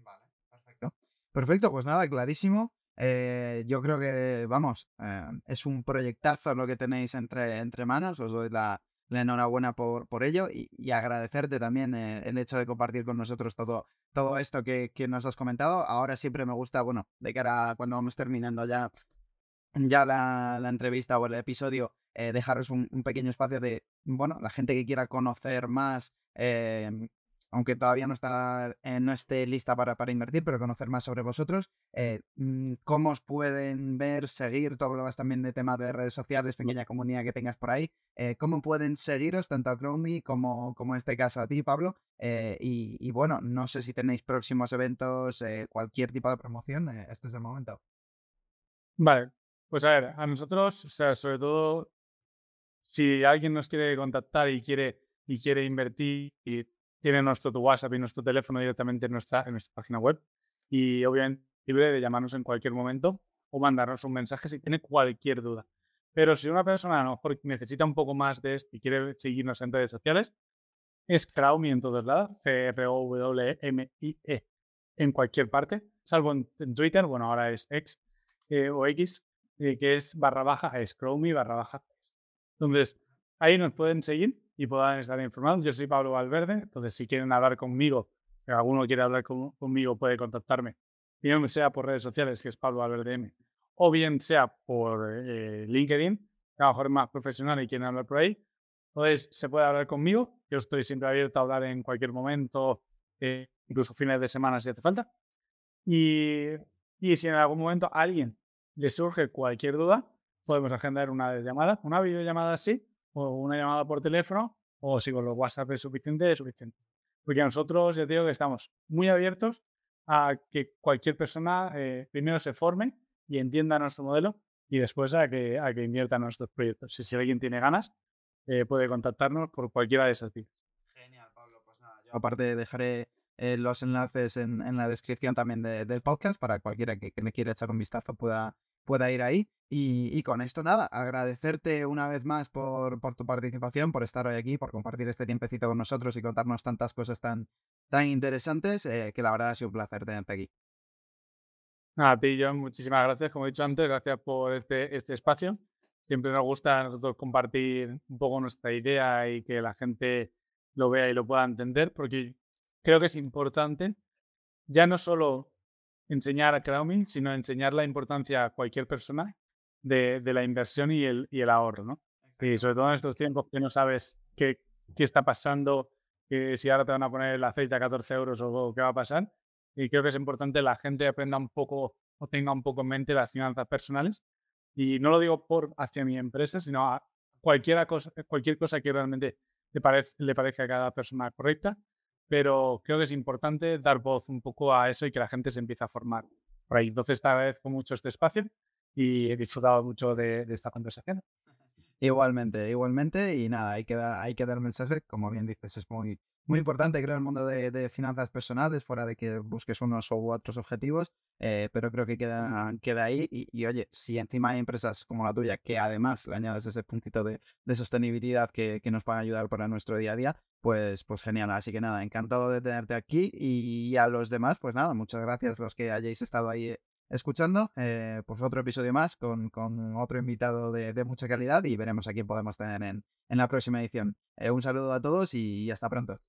Speaker 1: Vale, perfecto. Perfecto, pues nada, clarísimo. Eh, yo creo que, vamos, eh, es un proyectazo lo que tenéis entre, entre manos. Os doy la, enhorabuena por, por ello y, agradecerte también eh, el hecho de compartir con nosotros todo, todo esto que, que, nos has comentado. Ahora siempre me gusta, bueno, de cara a cuando vamos terminando ya ya la, entrevista o el episodio, eh, dejaros un, pequeño espacio de, bueno, la gente que quiera conocer más, em, aunque todavía no está eh, no esté lista para, para, invertir, pero conocer más sobre vosotros, eh, mm, cómo os pueden ver, seguir, tú hablabas también de temas de redes sociales, pequeña comunidad que tengas por ahí, cómo pueden seguiros tanto a Chromie como, como en este caso a ti, Pablo, y, y, bueno, no sé si tenéis próximos eventos, cualquier tipo de promoción, este es el momento.
Speaker 2: Vale, pues a ver, a nosotros, o sea, sobre todo, si alguien nos quiere contactar y quiere, y quiere invertir y tiene nuestro WhatsApp y nuestro teléfono directamente en nuestra, en nuestra página web. Y obviamente libre de llamarnos en cualquier momento o mandarnos un mensaje si tiene cualquier duda. Pero si una persona a lo mejor necesita un poco más de esto y quiere seguirnos en redes sociales, es Crowmy en todos lados, C-R-O-W-M-I-E, en cualquier parte, salvo en, Twitter, bueno, ahora es X eh, o X, que es barra baja, es Crowmy barra baja. Entonces, ahí nos pueden seguir y puedan estar informados. Yo soy Pablo Valverde, entonces si quieren hablar conmigo, si alguno quiere hablar conmigo, puede contactarme, bien sea por redes sociales, que es Pablo Valverde M, o bien sea por eh, LinkedIn, que a lo mejor es más profesional y quieren hablar por ahí. Entonces, se puede hablar conmigo. Yo estoy siempre abierto a hablar en cualquier momento, eh, incluso fines de semana si hace falta. Y, y si en algún momento alguien le surge cualquier duda, podemos agendar una llamada, una videollamada sí, o una llamada por teléfono, o si con los WhatsApp es suficiente, es suficiente. Porque nosotros, ya digo que estamos muy abiertos a que cualquier persona eh, primero se forme y entienda nuestro modelo y después a que, a que invierta en nuestros proyectos. Si, si alguien tiene ganas, eh, puede contactarnos por cualquiera de esas vías.
Speaker 1: Genial, Pablo. Pues nada, yo aparte dejaré eh, los enlaces en, en, la descripción también del podcast para cualquiera que, que le quiera echar un vistazo pueda, pueda ir ahí. Y, y, con esto nada, agradecerte una vez más por, por, tu participación, por estar hoy aquí, por compartir este tiempecito con nosotros y contarnos tantas cosas tan, tan interesantes, eh, que la verdad ha sido un placer tenerte aquí.
Speaker 2: A ti, John, muchísimas gracias. Como he dicho antes, gracias por este, este espacio. Siempre nos gusta a nosotros compartir un poco nuestra idea y que la gente lo vea y lo pueda entender, porque creo que es importante ya no solo enseñar a crowdfunding, sino enseñar la importancia a cualquier persona de, de la inversión y el, y el ahorro, ¿no? Y sobre todo en estos tiempos que no sabes qué, qué está pasando, que si ahora te van a poner el aceite a 14 euros o qué va a pasar, y creo que es importante la gente aprenda un poco o tenga un poco en mente las finanzas personales. Y no lo digo por hacia mi empresa, sino a cualquier cosa, cualquier cosa que realmente le, parez, le parezca a cada persona correcta. Pero creo que es importante dar voz un poco a eso y que la gente se empiece a formar por ahí. Entonces, te agradezco mucho este espacio y he disfrutado mucho de, de esta conversación.
Speaker 1: Igualmente, igualmente. Y nada, hay que, dar, hay que dar mensaje, como bien dices, es muy, muy importante, creo, el mundo de, finanzas personales, fuera de que busques unos u otros objetivos, eh, pero creo que queda, queda ahí. Y, oye, si encima hay empresas como la tuya, que además le añades ese puntito de, sostenibilidad que, nos van ayudar para nuestro día a día, pues, pues genial. Así que nada, encantado de tenerte aquí. Y, a los demás, pues nada, muchas gracias los que hayáis estado ahí escuchando. Eh, pues otro episodio más con, con otro invitado de, de, mucha calidad y veremos a quién podemos tener en, en la próxima edición. Eh, un saludo a todos y hasta pronto.